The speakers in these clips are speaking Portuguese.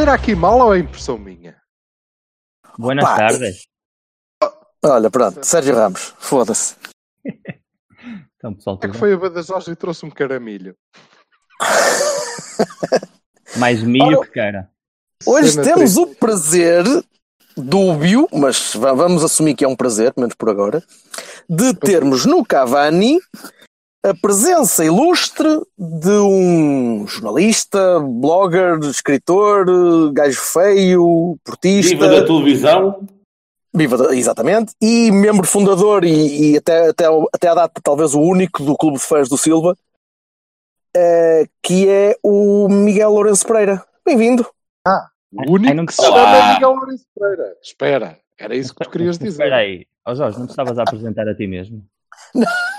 Será que mal ou é impressão minha? Buenas Pá, tardes. Olha, pronto, Sérgio Ramos, foda-se. Então, pessoal, É que foi a Badajoz e trouxe um caramilho. mais milho Ora, que cara. Hoje Cena temos triste. o prazer, dúbio, mas va- vamos assumir que é um prazer, pelo menos por agora, de termos no Cavani a presença ilustre de um jornalista, blogger, escritor, gajo feio, portista. Viva da televisão! Viva da- exatamente. E membro fundador e, e até, até, até à data talvez o único do Clube de Fãs do Silva, eh, que é o Miguel Lourenço Pereira. Bem-vindo. O único não que se Olá. chama Miguel Lourenço Pereira. Espera, era isso que tu querias dizer. Espera aí. Ó Jorge, não te estavas a apresentar a ti mesmo?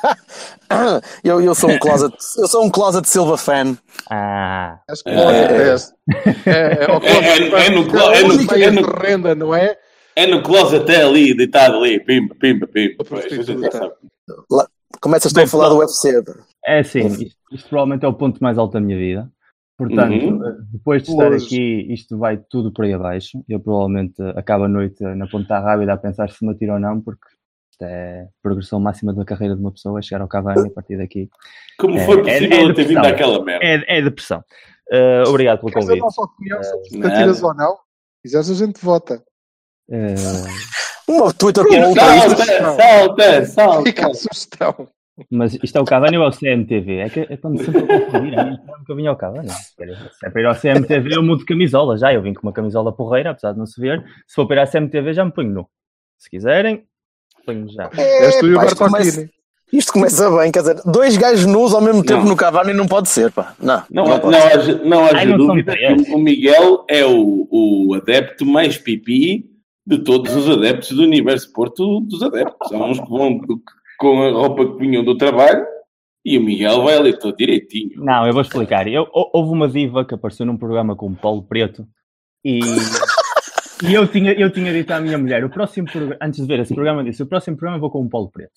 Eu, eu sou um closet, eu sou um closet Silva fan. Ah, Acho que é, é, é, é, o É- é- é no clo- é no- é é no- renda, não é? É no closet até ali, deitado ali, pimba, pimba, pimba. Começas a falar do UFC. é assim, isto, isto provavelmente é o ponto mais alto da minha vida. Portanto, Uhum. eh, depois de estar Hoje. aqui, isto vai tudo por aí abaixo. Eu provavelmente eh, acabo a noite na ponta rápida a pensar se me atiro ou não, porque isto é a progressão máxima da carreira de uma pessoa, é chegar ao Cavani a partir daqui. Como É- foi é- possível é eu ter vindo àquela merda? É, é depressão. Eh, obrigado pelo Queres a convite. nossa opinião sobre se nada. tiras ou não? Quiseres a gente vota. Uma Twitter com outra. Salta, salta, salta! Fica a sugestão. Mas isto é o Cavani ou é o CMTV? É que é quando sempre eu que eu vinha ao Cavani. Se é para ir ao CMTV, eu mudo de camisola já. Eu vim com uma camisola porreira, apesar de não se ver. Se for para ir à CMTV, já me ponho nu. Se quiserem, já. És tu e o pá, isto, Berto começa, isto começa bem, quer dizer, dois gajos nus ao mesmo tempo Não. no Cavani não pode ser, pá. Não, Não, não não, ser. haja, não haja Ai, não dúvida o Miguel é o, o adepto mais pipi de todos os adeptos do Universo Porto dos adeptos. Há uns que vão com a roupa que vinham do trabalho e o Miguel vai ali todo direitinho. Não, eu vou explicar. Eu, hou- houve uma diva que apareceu num programa com o Paulo Preto e, e eu, tinha, eu tinha dito à minha mulher, o próximo programa, antes de ver esse programa, eu disse, o próximo programa eu vou com o Paulo Preto.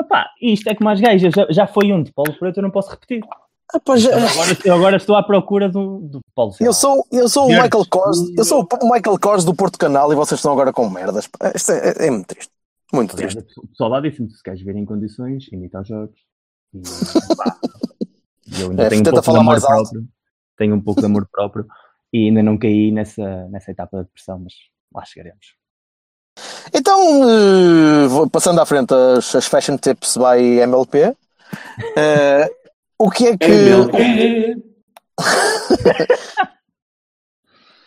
Epá, isto é como as gajas, já, já foi um de Paulo Preto, eu não posso repetir. Ah, já- Agora, eu agora estou à procura do, do Paulo Eu sou, eu sou o. Michael Kors, eu sou o Michael Kors do Porto Canal e vocês estão agora com merdas. Isto é, é- é muito triste. Muito triste. o pessoal lá disse-me se queres ver em condições, imita os jogos. E, pá, eu ainda É, tenho um pouco de amor mais próprio. Tenho um pouco de amor próprio e ainda não caí nessa, nessa etapa de depressão, mas lá chegaremos. Então, eh, passando à frente as, as Fashion Tips by MLP. eh, o que é que. É,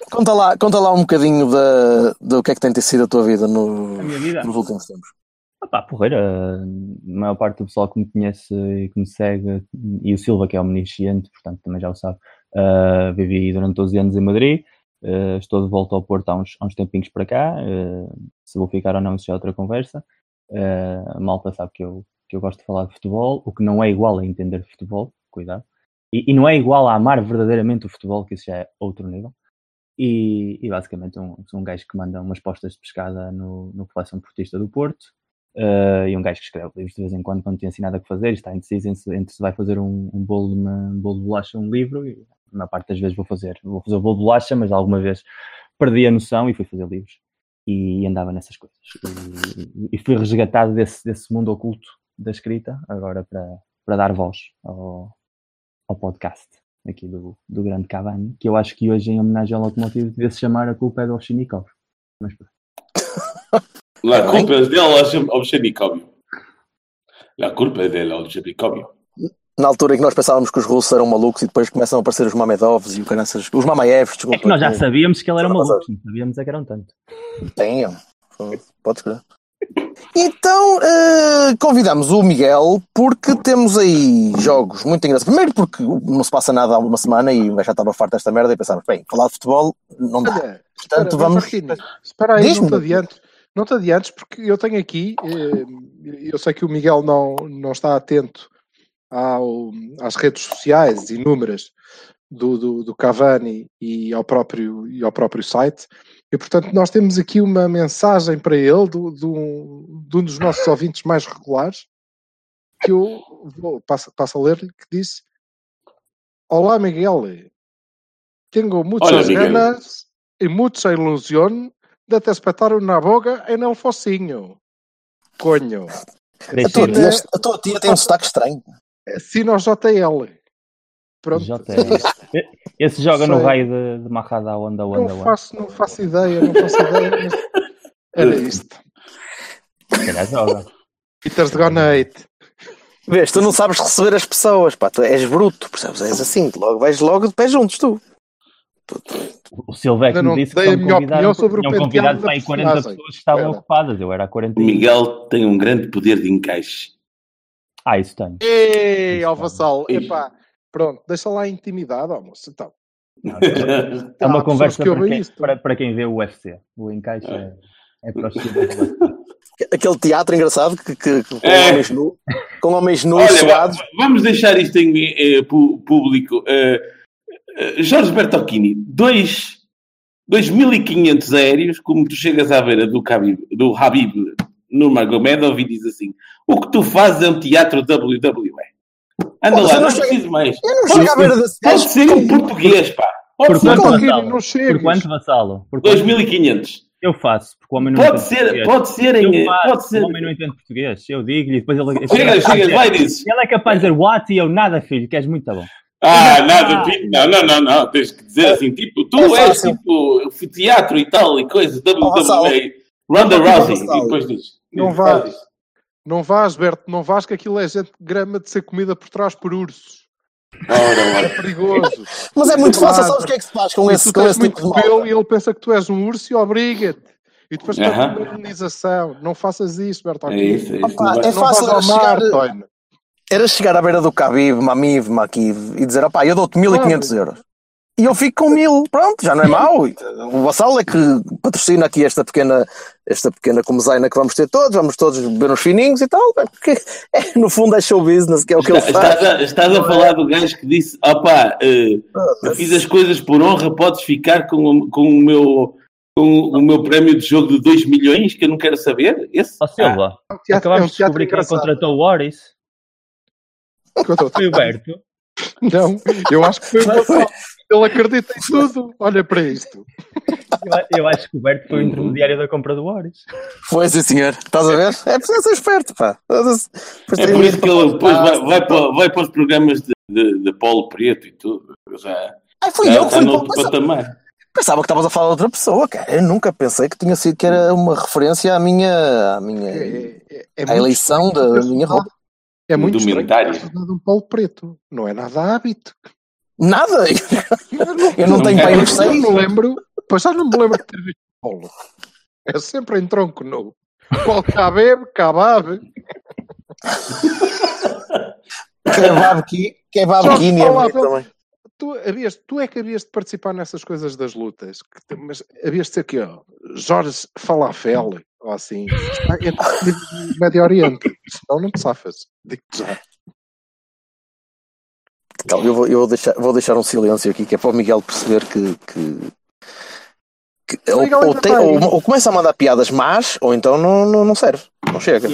Conta lá, conta lá um bocadinho da, do que é que tem sido a tua vida no- A vida? nos últimos tempos. Opá, porreira, a maior parte do pessoal que me conhece e que me segue, e o Silva, que é omnisciente, portanto também já o sabe, ah, vivi durante 12 anos em Madrid, ah, estou de volta ao Porto há uns, há uns tempinhos para cá, ah, se vou ficar ou não, isso já é outra conversa. A malta sabe que eu, que eu gosto de falar de futebol, o que não é igual a entender futebol, cuidado, e, e não é igual a amar verdadeiramente o futebol, que isso já é outro nível. E, e basicamente um, sou um gajo que manda umas postas de pescada no, no Coleção Portista do Porto, Uh, e um gajo que escreve livros de vez em quando quando tem assim nada que fazer está indeciso entre, entre se vai fazer um, um bolo de uma, um bolo de bolacha ou um livro e a maior parte das vezes vou fazer vou fazer o bolo de bolacha mas alguma vez perdi a noção e fui fazer livros e andava nessas coisas e, e fui resgatado desse, desse mundo oculto da escrita agora para, para dar voz ao, ao podcast aqui do, do grande Cavani que eu acho que hoje em homenagem ao locomotivo devia-se chamar a culpa é do Ovchinikov mas pronto. La culpa es del Ovchenikov. La culpa es del Ovchenikov. Na altura em que nós pensávamos que os russos eram malucos e depois começam a aparecer os Mamedovs e o caraças, os Mamaevs, É desculpa. que nós já sabíamos que ele era maluco, não sabíamos é que eram tanto. Tenham. Pode escrever. Então, eh, convidamos o Miguel porque temos aí jogos muito engraçados. Primeiro porque não se passa nada há uma semana e já estava farto desta merda e pensámos, bem, falar de futebol não dá. Olha, Portanto, espera, vamos... Espera aí, Diz-me. não te adiantes. Não te adiantes, porque eu tenho aqui, eh, eu sei que o Miguel não, não está atento ao- às redes sociais inúmeras do, do, do Cavani e ao, próprio, e ao próprio site, e portanto nós temos aqui uma mensagem para ele do, do- de um dos nossos ouvintes mais regulares, que eu vou, passo, passo a ler-lhe, que disse Olá Miguel, tengo muchas Miguel. ganas y mucha ilusión de te espetar una boga en el focinho. Coño. A tua, tia, a tua tia tem um sotaque estranho. Assina ao JL. Pronto. JL. Esse joga no Sei. raio de, de Marrada Onda Onda Não Onda. faço, não faço ideia, não faço ideia. Mas era isto. Se calhar joga. Peters de Gonate. Vês, tu não sabes receber as pessoas, pá, tu és bruto, percebes? És assim, logo vais logo de pé juntos, tu. O Ainda me não disse que minha convidados, sobre o tinham convidado da para aí 40 personagem. pessoas que estavam ocupadas. Eu era a O 40. Miguel tem um grande poder de encaixe. Ah, isso tenho. Ei, Isso, ao vassal. Isso. Epá, pronto, deixa lá a intimidade, ó, moço. Então, É Há uma pessoas conversa que para quem, isto. para, para quem vê o UFC. O encaixe é, é para os do UFC. Aquele teatro engraçado que, que- que- com É. homens nus, com homens nus Olha, suados. va- vamos deixar isto em eh, público. Eh, Jorge Bertocchini, dois 2.500 aéreos, como tu chegas à beira do, Khabib, do Habib Nurmagomedov e diz assim: O que tu fazes é um teatro WWE. Anda Pô, lá, não preciso mais. Eu não chego à beira desse Pode gajo. ser em português, pá. Pode Por ser não chegues. Por quanto, vassalo? Por quanto? 2.500. Eu faço, porque o homem não Pode entende ser, português. pode ser Eu em. faço, Pode ser. O homem não entende português. Eu digo-lhe, depois ele... Chega, chega, vai disso. Ele é capaz de dizer what e eu nada, filho, que és muito bom. Ah, nada, filho. Não, não, não, não. Tens que dizer assim, tipo, tu É és fácil. tipo teatro e tal e coisas. WWE, Ronda Rousey, e depois diz. Não isso. Não vás, Berto, não vás, que aquilo é gente grama de ser comida por trás por ursos. Ora, É perigoso. Mas é muito fácil, sabes o que é que se faz com E esse, tu com tens esse tipo muito de pelo e ele pensa que tu és um urso e obriga-te. E depois Aham. para a harmonização. Não faças isso, Berto. É isso, é isso. Opa, é fácil ao chegar-. Era chegar à beira do Khabib, Mamiv, Makiv e dizer, opá, eu dou-te 1500 euros. E eu fico com mil. Pronto, já não é mau. O Vassal é que patrocina aqui esta pequena, esta pequena comezaina que vamos ter todos, vamos todos beber uns fininhos e tal. Porque, é, no fundo é show business, que é o que ele faz. Estás a, estás a falar do gajo que disse: opá, eh, eu fiz as coisas por honra, podes ficar com, o- com o meu. Com o meu prémio de jogo de 2 milhões, que eu não quero saber. Esse? Ó Silva, É um teatro, é um de descobrir quem contratou o Oris. Foi o Berto. Não, eu acho que foi o Vassal. Ele acredita em tudo. Olha para isto. Eu, eu acho que o Berto foi o intermediário da compra do Oris. Foi sim, senhor. Estás a ver? É preciso ser esperto, pá. É por isso que ele depois para- vai, vai, para, vai para os programas de, de, de Paulo Preto e tudo. Já, Ai, fui já eu que fui noutro pensava, patamar. pensava que estavas a falar de outra pessoa, cara. Eu nunca pensei que tinha sido que era uma referência à minha, à minha É, é, é à eleição estranho da esse minha roupa. É muito estranho dado um polo preto. Não é nada hábito. Nada. Eu não Não tenho que os Já seis. não me lembro. Pois já não me lembro de ter visto polo. É sempre em tronco nu. Qual cabe, cababe. Kebab ki- Kebab Jorge, Kini é bonito fala. também. Tu, havias, tu é que havias de participar nessas coisas das lutas. Que mas havias de ser aqui, ó. Jorge Falafel. Ou assim. Médio Oriente. Senão não te safas. Digo-te já. Calma, eu, vou, eu vou, deixar, vou deixar um silêncio aqui que é para o Miguel perceber que. que, que- ou, ou tem- vai. ou- ou começa a mandar piadas más, ou então não, não, não serve. Não chega.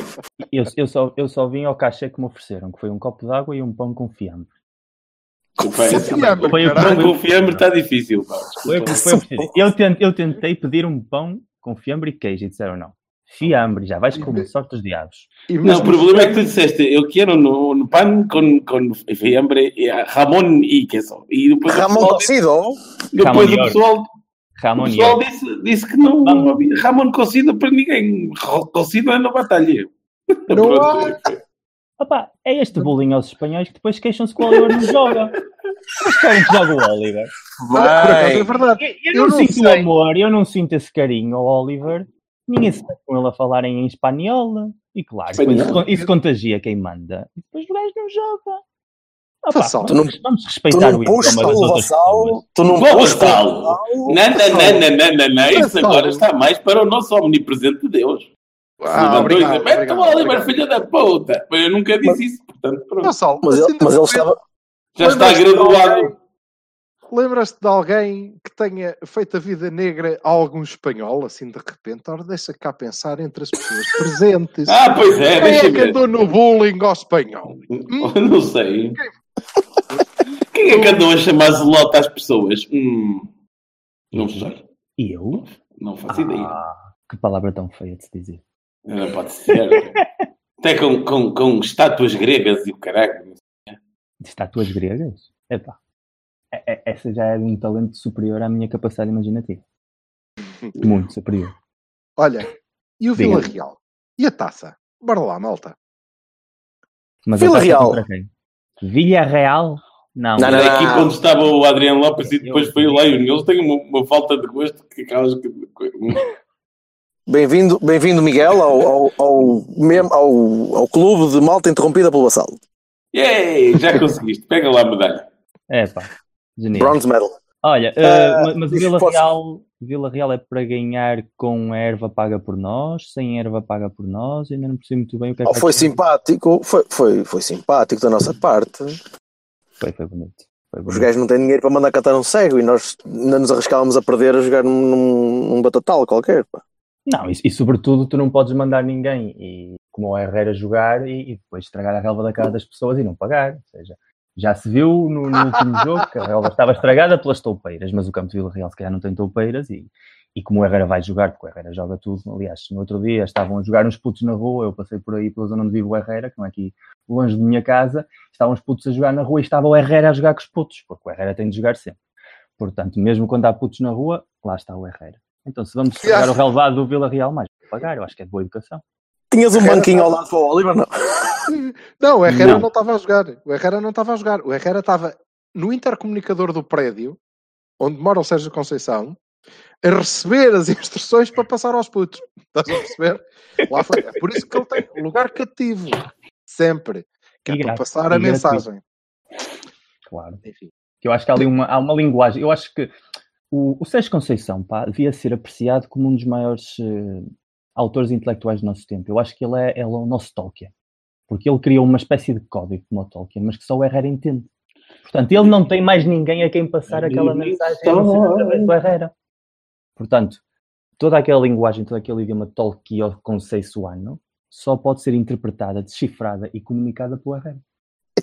Eu, eu, só, eu só vim ao cachê que me ofereceram, que foi um copo de água e um pão com fiambre. Confesso. Fiambre, Foi o caralho. Não com fiambre está difícil. Foi, foi eu, tentei, eu tentei pedir um pão com fiambre e queijo e disseram não. Fiambre, já vais com sorte dos diabos. Não, o problema é que tu disseste, eu quero no, no pan com, com fiambre, jamón e queso. E depois o Ramon Cocido. depois Ramon o e pessoal, o Ramon e pessoal disse, disse que não, não havia jamón cocido para ninguém. Cocido é na batalha. Não. Opa, é este bullying aos espanhóis que depois queixam-se que o Oliver não joga. Mas querem que jogue o Oliver. Por acaso é verdade. Eu, eu Eu não, não sinto o sei. amor, eu não sinto esse carinho ao Oliver ninguém se mete com ele a falarem em espanhola. E claro, Espanhol. isso contagia quem manda. E depois o gajo não joga. Opa, Vassal, tu não- vamos, vamos Tu respeitar não o idioma das outras pessoas. tu não Vou puxas. Não, não, não, não, não. Isso agora está mais para o nosso omnipresente Deus. Ah, obrigado, disse, "Mete obrigado, o Oliver, obrigado. filha da puta. Mas eu nunca disse isso, portanto, pronto. Vassal, Mas assim, ele, mas ele estava. Já está graduado. Lembras-te de alguém que tenha feito a vida negra a algum espanhol, assim de repente? Ora, deixa cá pensar entre as pessoas presentes. Ah, pois é, Quem deixa é que ver. andou no bullying ao espanhol? Não sei. Quem é que andou a chamar zelota às pessoas? Hum, não sei. E eu? Não faço ideia. Ah, que palavra tão feia de se dizer. Não pode ser. Até com, com, com estátuas gregas e o caralho. De estátuas gregas? Epá. É- é- Essa já é de um talento superior à minha capacidade imaginativa. Muito superior. Olha, e o Diga. Vila Real? E a taça? Bora lá, malta. Mas Vila Real. Vila Real? Não. Não, não, Era não. a equipa onde estava o Adriano Lopes e depois foi o Leio. Eles têm uma, uma falta de gosto que aquelas que. Bem-vindo, bem-vindo Miguel, ao, ao, ao, ao, ao clube de malta interrompida pelo vassalo. Yay, já conseguiste. Pega lá a medalha. Epá. Bronze medal. Olha, eh, ma- mas o Vila posso- Real, Vila Real é para ganhar com erva paga por nós, sem erva paga por nós, ainda não percebi muito bem o que é que Oh, vai foi simpático, foi, foi, foi simpático da nossa parte. Foi, foi bonito. Foi Os bonito. gajos não têm dinheiro para mandar catar um cego e nós ainda nos arriscávamos a perder a jogar num, num, num batatal qualquer. Pá. Não, e, e sobretudo tu não podes mandar ninguém e, como o Herrera jogar e, e depois estragar a relva da cara das pessoas e não pagar. Ou seja, já se viu no, no último jogo que a relva estava estragada pelas toupeiras, mas o campo de Vila Real se calhar não tem toupeiras e, e como o Herrera vai jogar, porque o Herrera joga tudo, aliás, no outro dia estavam a jogar uns putos na rua, eu passei por aí pela zona onde vive o Herrera, que não é aqui longe de minha casa, estavam os putos a jogar na rua e estava o Herrera a jogar com os putos, porque o Herrera tem de jogar sempre. Portanto, mesmo quando há putos na rua, lá está o Herrera. Então, se vamos estragar o relevado do Vila Real, mais pagar, eu acho que é de boa educação. Tinhas um banquinho ao lado para o Oliver, não? Não, o Herrera Não. não estava a jogar. O Herrera não estava a jogar. O Herrera estava no intercomunicador do prédio, onde mora o Sérgio Conceição, a receber as instruções para passar aos putos. Estás a perceber? Lá foi. É por isso que ele tem lugar cativo. Sempre. Que é E para passar a mensagem. Claro. Enfim. Eu acho que há ali uma, há uma linguagem. Eu acho que o, o Sérgio Conceição pá, devia ser apreciado como um dos maiores eh, autores intelectuais do nosso tempo. Eu acho que ele é, ele é o nosso Tolkien. Porque ele criou uma espécie de código como o Tolkien, mas que só o Herrera entende. Portanto, ele não tem mais ninguém a quem passar aquela mensagem através do Herrera. Portanto, toda aquela linguagem, todo aquele idioma Tolkien conceituano só pode ser interpretada, decifrada e comunicada pelo Herrera.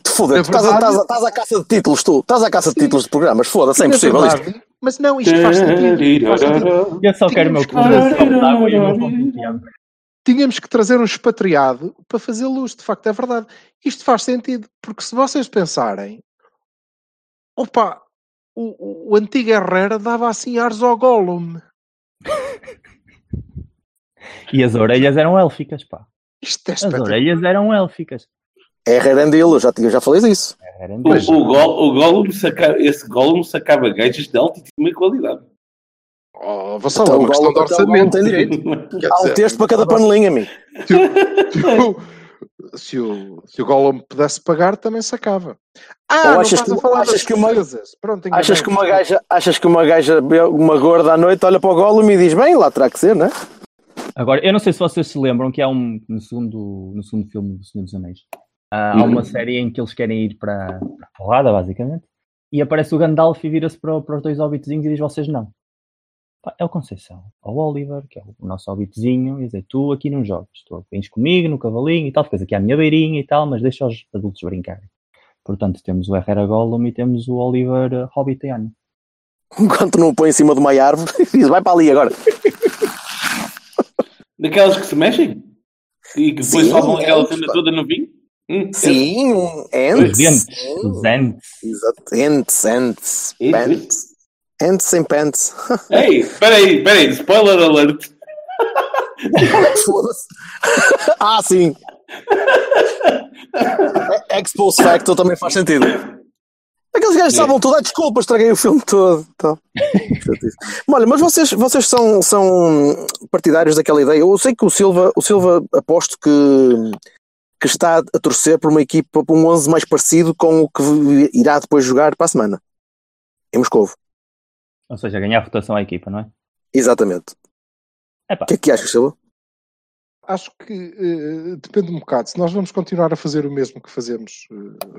Te foda, É tu estás, estás, estás à caça de títulos, tu. Estás à caça de títulos de programas, foda-se, é Na impossível isto. Mas não, isto faz sentido. Faz sentido. Eu só quero o meu copo de água e o meu pão de. Tínhamos que trazer um expatriado para fazer luz, de facto, é verdade. Isto faz sentido, porque se vocês pensarem, opa, o, o, o antigo Herrera dava assim ares ao Gollum. E as orelhas eram élficas, pá. Isto é As orelhas eram élficas. É Herrendil, eu já, eu já falei disso. Eram O, o, gol, o Gollum saca, esse Gollum sacava gajas de altíssima qualidade. Oh, Vassal, Então, é uma questão de então, orçamento. direito. Quer Há um texto para cada panelinha, amigo. Se o, se o, se o Gollum pudesse pagar, também sacava. Ah, Ou não achas estás que- a falar achas das que uma-. Pronto. Achas que uma gaja, achas que uma gaja, uma gorda à noite, olha para o Gollum e diz, bem, lá terá que ser, né? Agora, eu não sei se vocês se lembram que há um, no segundo, no segundo filme do Senhor dos Anéis, há uma série em que eles querem ir para, para a porrada, basicamente, e aparece o Gandalf e vira-se para, para os dois hobbitzinhos e diz vocês não. Pá, é o Conceição, é o Oliver, que é o nosso hobbitzinho, e dizer, tu aqui não jogas, tu vens comigo no cavalinho e tal, ficas aqui à minha beirinha e tal, mas deixa os adultos brincarem. Portanto, temos o Herrera Gollum e temos o Oliver uh, Hobbitiano. Enquanto não o põe em cima de uma árvore, diz, vai para ali agora. Daquelas que se mexem e que depois Sim, salvam aquela cena pá. toda no vinho. Hum, Sim, Sim. os dentes. Exato. Ents, ents. Isso, Ents sem pants. é. Ei, peraí, peraí, spoiler alert. Foda-se. ah, sim. Expose Factor também faz sentido. Aqueles Aqueles gajos sabem tudo. Ah, desculpa, estraguei o filme todo. Então. Olha, mas vocês, vocês são, são partidários daquela ideia. Eu sei que o Silva, o Silva aposto que, que está a torcer por uma equipa, por um 11 mais parecido com o que irá depois jogar para a semana. Em Moscovo. Ou seja, ganhar votação à equipa, não é? Exatamente. O que é que achas, Silva? Acho que eh, depende um bocado. Se nós vamos continuar a fazer o mesmo que fazemos,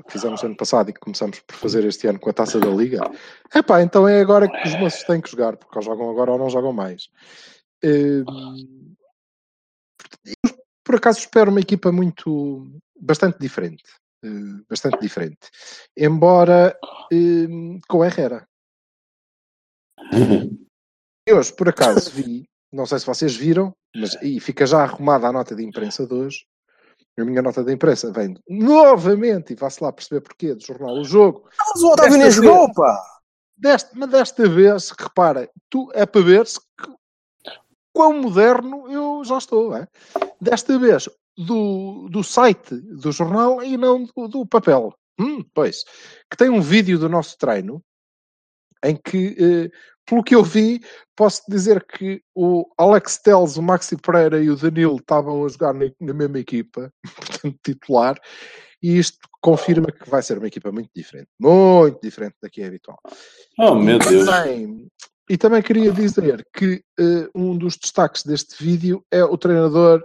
que fizemos ano passado e que começamos por fazer este ano com a taça da Liga, epá, então é agora que os moços têm que jogar, porque ou jogam agora ou não jogam mais. Eu, por acaso espero uma equipa muito bastante diferente. eh, bastante diferente. Embora eh, com Herrera. E hoje, por acaso, vi, não sei se vocês viram, mas e fica já arrumada a nota de imprensa de hoje. A minha nota de imprensa vem novamente, e vá-se lá perceber porquê, do jornal O Jogo. Mas o Otávio nem Desta jogou, vez- pá! Desta, mas desta vez, repara, tu, é para ver se que- quão moderno eu já estou. É? Desta vez, do, do site do jornal e não do, do papel. Hum, pois, que tem um vídeo do nosso treino em que, eh, pelo que eu vi, posso dizer que o Alex Teles, o Maxi Pereira e o Danilo estavam a jogar na, na mesma equipa, portanto, titular, e isto confirma que vai ser uma equipa muito diferente, muito diferente da que é habitual. Oh, meu Deus. também, e também queria dizer que eh, um dos destaques deste vídeo é o treinador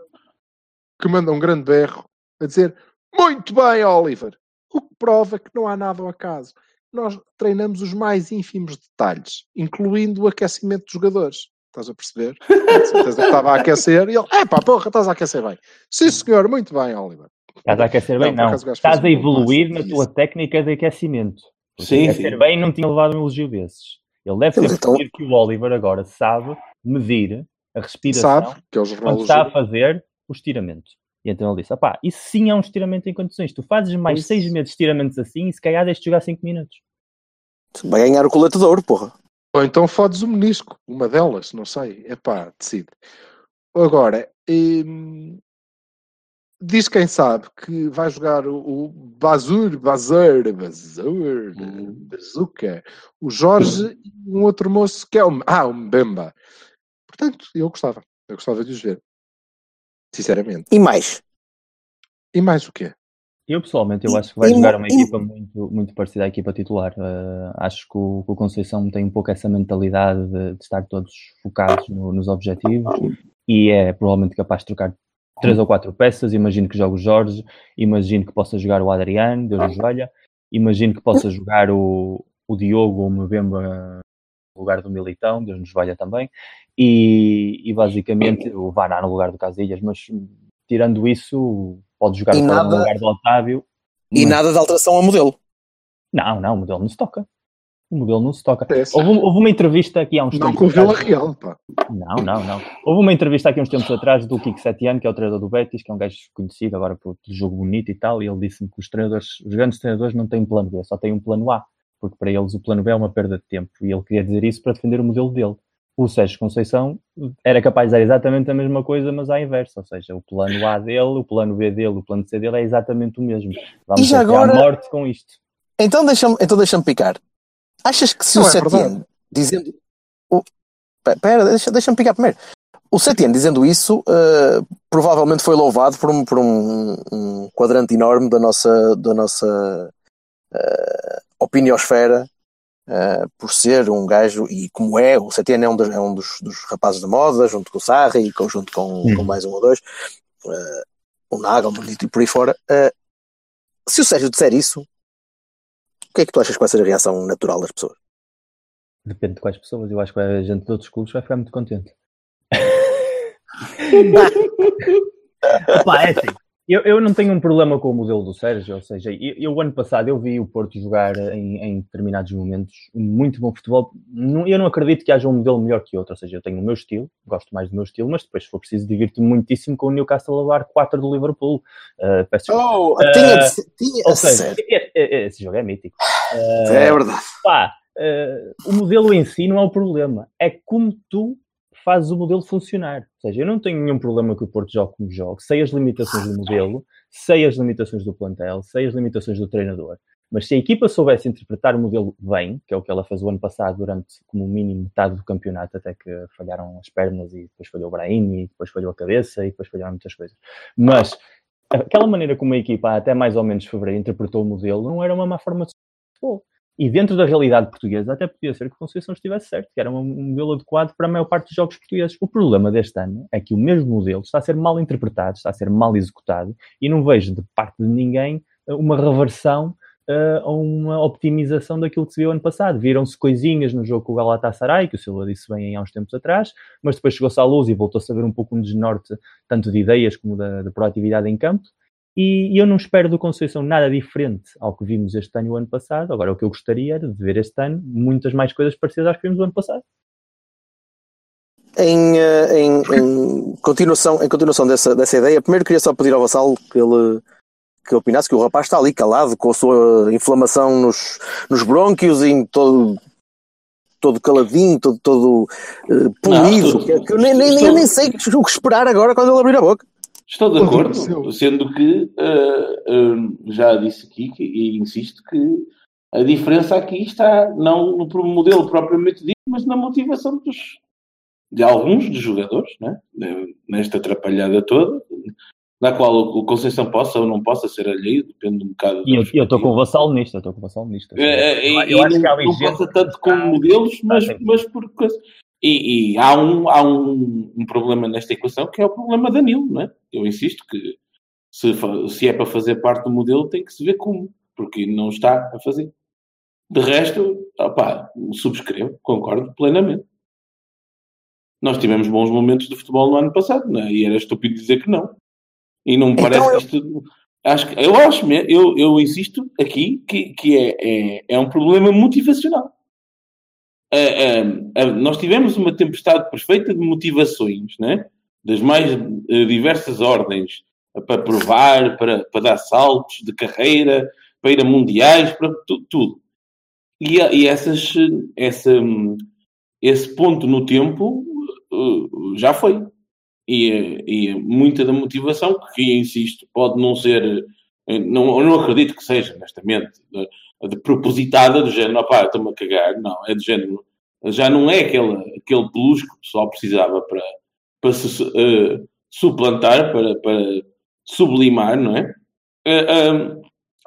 que manda um grande berro a dizer muito bem, Oliver. O que prova que não há nada ao acaso. Nós treinamos os mais ínfimos detalhes, incluindo o aquecimento dos jogadores. Estás a perceber? Estava a aquecer e ele, é pá, porra, estás a aquecer bem. Sim, senhor, muito bem, Oliver. Estás a aquecer bem? Não, Não. Estás a evoluir na tua técnica de aquecimento. Porque Sim, aquecer sim. bem não tinha levado um elogio desses. Ele deve ter então- percebido que o Oliver agora sabe medir a respiração Sabe que é quando do está a fazer o estiramento. E então ele disse: opá, isso sim é um estiramento em condições. Tu fazes mais Isso. seis meses de estiramentos assim e se calhar deixas de jogar 5 minutos. Vai ganhar o colete de ouro, porra. Ou então fodes o menisco, uma delas, não sei. Epá, decide. Agora, hum, diz quem sabe que vai jogar o, o Bazur, Bazur, Bazur, Hum. Bazooka, o Jorge e um outro moço que é o, ah, o Mbemba. Portanto, eu gostava. Eu gostava de os ver. Sinceramente. E mais? E mais o quê? Eu pessoalmente eu E- acho que vai e- jogar uma e- equipa muito, muito parecida à equipa titular. Uh, acho que o, que o Conceição tem um pouco essa mentalidade de, de estar todos focados no- nos objetivos e é provavelmente capaz de trocar três ou quatro peças. Imagino que jogue o Jorge, imagino que possa jogar o Adriano, Deus nos valha, imagino que possa jogar o, o Diogo ou o Mbemba no lugar do Militão, Deus nos valha também, e, e basicamente o Vaná no lugar do Casilhas, mas tirando isso, pode jogar nada- no lugar do Otávio. E mas- nada de alteração ao modelo. Não, não, o modelo não se toca. O modelo não se toca. Houve, houve uma entrevista aqui há uns Não tempos com o Real, pá. Não, não, não. Houve uma entrevista aqui uns tempos atrás do Kiko Setiano, que é o treinador do Betis, que é um gajo conhecido agora por por jogo bonito e tal, e ele disse-me que os treinadores, os grandes treinadores não têm plano B, só têm um plano A, porque para eles o plano B é uma perda de tempo, e ele queria dizer isso para defender o modelo dele. O Sérgio Conceição era capaz de dizer exatamente a mesma coisa, mas à inversa, ou seja, o plano A dele, o plano B dele, o plano C dele é exatamente o mesmo. Vamos E já até agora- à morte com isto. Então deixa-me então deixa picar. Achas que se Não o é Setien verdade. dizendo. O... Pe- Pera, deixa- deixa-me picar primeiro. O Setien dizendo isso eh, provavelmente foi louvado por um, por um, um quadrante enorme da nossa, da nossa eh, opiniosfera eh, por ser um gajo, e como é, o Setien é um, dos, é um dos, dos rapazes da moda, junto com o Sarri e com- junto com, Hum. com mais um ou dois, eh, o Nagelman e por aí fora. eh, se o Sérgio disser isso, o que é que tu achas que vai ser a reação natural das pessoas? Depende de quais pessoas. Eu acho que a gente de outros clubes vai ficar muito contente. Pá, é assim. Eu, eu não tenho um problema com o modelo do Sérgio, ou seja, eu, eu, o ano passado eu vi o Porto jogar em, em determinados momentos muito bom futebol. Não- Eu não acredito que haja um modelo melhor que outro, ou seja, eu tenho o meu estilo, gosto mais do meu estilo, mas depois, se for preciso, divirto-me muitíssimo com o Newcastle a levar 4 do Liverpool. Uh, peço. Oh, Eh, tinha de tinha ou seja, é- é- esse jogo é mítico. Uh, É verdade. pá, eh, o modelo em si não é o problema. É como tu fazes o modelo funcionar. Ou seja, eu não tenho nenhum problema que o Porto jogue como jogue. Sei as limitações do modelo, sei as limitações do plantel, sei as limitações do treinador. Mas se a equipa soubesse interpretar o modelo bem, que é o que ela fez o ano passado durante como mínimo metade do campeonato, até que falharam as pernas e depois falhou o Brahim e depois falhou a cabeça e depois falharam muitas coisas. Mas aquela maneira como a equipa até mais ou menos fevereiro interpretou o modelo não era uma má forma de futebol. E dentro da realidade portuguesa, até podia ser que o Conceição estivesse certo, que era um modelo adequado para a maior parte dos jogos portugueses. O problema deste ano é que o mesmo modelo está a ser mal interpretado, está a ser mal executado, e não vejo de parte de ninguém uma reversão uh, a uma optimização daquilo que se viu ano passado. Viram-se coisinhas no jogo com o Galatasaray, que o Silva disse bem há uns tempos atrás, mas depois chegou-se à luz e voltou-se a ver um pouco um desnorte, tanto de ideias como da, da proatividade em campo. E, e, eu não espero do Conceição nada diferente ao que vimos este ano e o ano passado. Agora, o que eu gostaria era de ver este ano muitas mais coisas parecidas às que vimos o ano passado. Em, eh, em, em, continuação, em continuação dessa, dessa ideia, primeiro queria só pedir ao Vassalo que ele, que opinasse que o rapaz está ali calado com a sua inflamação nos, nos brônquios e todo, todo caladinho, todo, todo uh, polido. Não, que, que eu nem, nem, nem, nem sei o que esperar agora quando ele abrir a boca. Estou de acordo, sendo que uh, uh, já disse aqui que, e insisto que a diferença aqui está não no modelo propriamente dito, mas na motivação dos, de alguns dos jogadores, né? nesta atrapalhada toda, na qual o Conceição possa ou não possa ser alheio, depende um bocado. E eu estou com o Vassal nisto, eu estou com o Vassal nisto. É, eu, eu acho que há não passa tanto com modelos, mas, mas por e, e, há, um, há um, um, problema nesta equação que é o problema da Nilo, não é? Eu insisto que se, se é para fazer parte do modelo tem que se ver como, porque não está a fazer. De resto, opá, subscrevo, concordo plenamente. Nós tivemos bons momentos de futebol no ano passado, não é? E era estúpido dizer que não. E não me então parece eu... que isto. Acho, eu acho, eu, eu insisto aqui que, que é, é, é um problema motivacional uh, uh, nós tivemos uma tempestade perfeita de motivações, né? das mais diversas ordens, para provar, para, para dar saltos de carreira, para ir a mundiais, para tudo. tudo. E, e essas, essa, esse ponto no tempo já foi. E, e, muita da motivação, que insisto, pode não ser, não, não acredito que seja, honestamente, de propositada do género, opá, estou-me a cagar, não, é do género, já não é aquele, aquele plus que o pessoal precisava para, para se uh, suplantar, para, para sublimar, não é? Uh,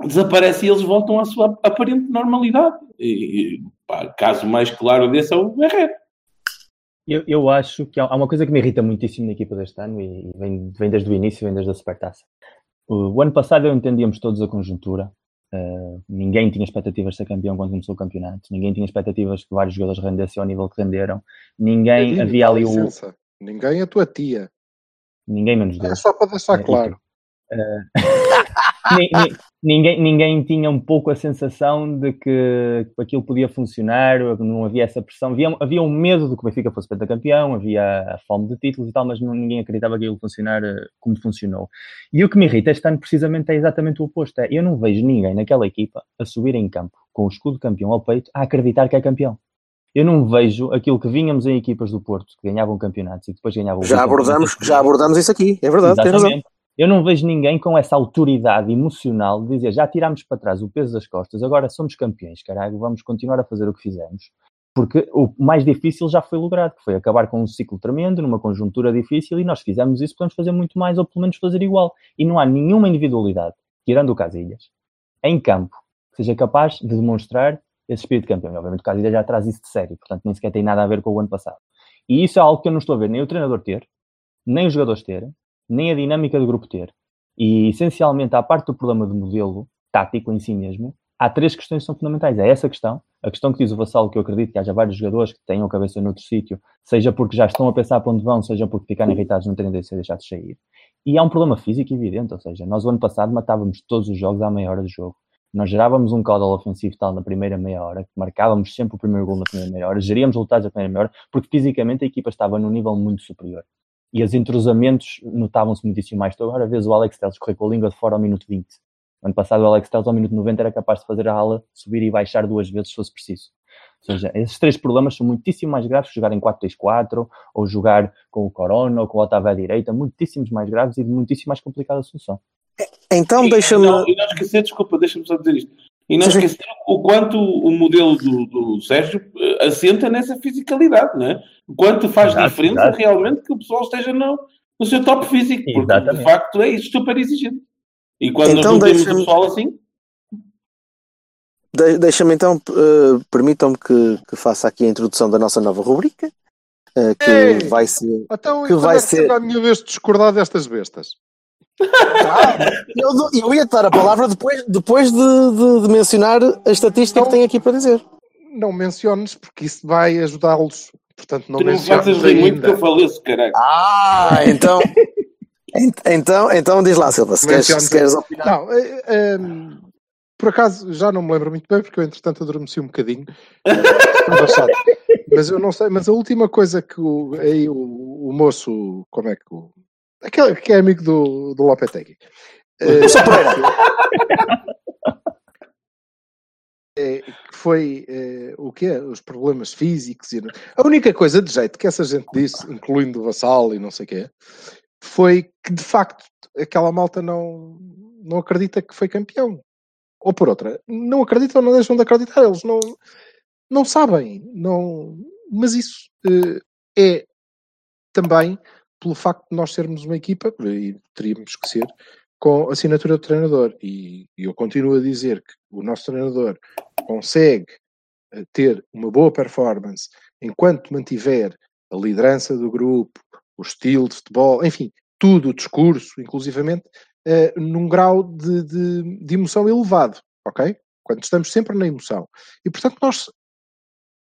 desaparece e eles voltam à sua aparente normalidade. E, pá, caso mais claro desse é o Herrera. Eu, eu acho que há uma coisa que me irrita muitíssimo na equipa deste ano e vem, vem desde o início, vem desde a Supertaça. O ano passado eu entendíamos todos a conjuntura Uh, ninguém tinha expectativas de ser campeão quando começou o campeonato, ninguém tinha expectativas que vários jogadores rendessem ao nível que renderam, ninguém havia ali o. Ninguém a tua tia. Ninguém menos Deus. É só para deixar é, claro. Uh, ninguém, ninguém tinha um pouco a sensação de que aquilo podia funcionar, não havia essa pressão. Havia, havia um medo de que o Benfica fosse campeão, havia a fome de títulos e tal, mas não, ninguém acreditava que aquilo funcionar eh, como funcionou. E o que me irrita este ano precisamente é exatamente o oposto. É, eu não vejo ninguém naquela equipa a subir em campo com o escudo campeão ao peito a acreditar que é campeão. Eu não vejo aquilo que vínhamos em equipas do Porto que ganhavam campeonatos e depois ganhavam. Já abordamos, já abordamos isso aqui, é verdade, tem razão. Eu não vejo ninguém com essa autoridade emocional de dizer já tirámos para trás o peso das costas, agora somos campeões, caralho, vamos continuar a fazer o que fizemos. Porque o mais difícil já foi logrado, que foi acabar com um ciclo tremendo, numa conjuntura difícil, e nós fizemos isso, podemos fazer muito mais, ou pelo menos fazer igual. E não há nenhuma individualidade, tirando o Casilhas, em campo, que seja capaz de demonstrar esse espírito campeão. E, obviamente o Casilhas já traz isso de sério, portanto nem sequer tem nada a ver com o ano passado. E isso é algo que eu não estou a ver nem o treinador ter, nem os jogadores terem, nem a dinâmica do grupo ter. E, essencialmente, à parte do problema de modelo tático em si mesmo, há três questões que são fundamentais. É essa questão, a questão que diz o Vassalo, que eu acredito que haja vários jogadores que tenham a cabeça noutro sítio, seja porque já estão a pensar para onde vão, seja porque ficarem irritados não terem de ser deixados sair. E há um problema físico evidente, ou seja, nós o ano passado matávamos todos os jogos à meia hora de jogo. Nós gerávamos um caudal ofensivo tal na primeira meia hora, marcávamos sempre o primeiro gol na primeira meia hora, geríamos resultados na primeira meia hora, porque fisicamente a equipa estava num nível muito superior e os entrosamentos notavam-se muitíssimo mais. Então, agora vês o Alex Telles correr com a língua de fora ao minuto 20. Ano passado, o Alex Telles ao minuto 90 era capaz de fazer a ala subir e baixar duas vezes se fosse preciso. Ou seja, esses três problemas são muitíssimo mais graves que jogar em 4-3-4 ou jogar com o Corona ou com o Otávio à direita, muitíssimos mais graves e de muitíssimo mais complicada a solução. Então, deixa-me. E não, e não esquecer, desculpa, deixa-me só dizer isto. E não esquecer o quanto o modelo do, do Sérgio eh, assenta nessa fisicalidade, não é? O quanto faz Exato, diferença exato. realmente que o pessoal esteja no, no seu top físico, porque Exatamente. de facto é isso super exigente. E quando Então nós não temos pessoal assim, De- Deixa-me então, eh, permitam-me que, que faça aqui a introdução da nossa nova rubrica, eh, que Ei! vai ser. Então, Que e quando vai é ser- a minha vez de discordar destas bestas? Eu, dou- eu ia te dar a palavra depois, depois de, de- de mencionar a estatística que tenho aqui para dizer. Não menciones, porque isso vai ajudá-los. Portanto, não tu não faças rir muito que eu faleço, caralho. Ah, então. ent- então, então diz lá, Silva, se queres, se queres opinar. Não, eh, eh, por acaso já não me lembro muito bem, porque eu entretanto adormeci um bocadinho. Mas eu não sei, mas a última coisa que o, aí o, o moço, como é que o. Aquele que é amigo do, do Lopetegui. eh, que foi eh, o quê? Os problemas físicos. E... A única coisa de jeito que essa gente disse, incluindo o Vassal e não sei o quê, foi que de facto aquela malta não, não acredita que foi campeão. Ou por outra, não acreditam, não deixam de acreditar, eles não, não sabem. Não... Mas isso eh, é também pelo facto de nós sermos uma equipa, e teríamos que ser, com assinatura do treinador. E, eu continuo a dizer que o nosso treinador consegue eh, ter uma boa performance enquanto mantiver a liderança do grupo, o estilo de futebol, enfim, tudo, o discurso, inclusivamente, eh, num grau de, de, de emoção elevado, ok? Quando estamos sempre na emoção. E, portanto, nós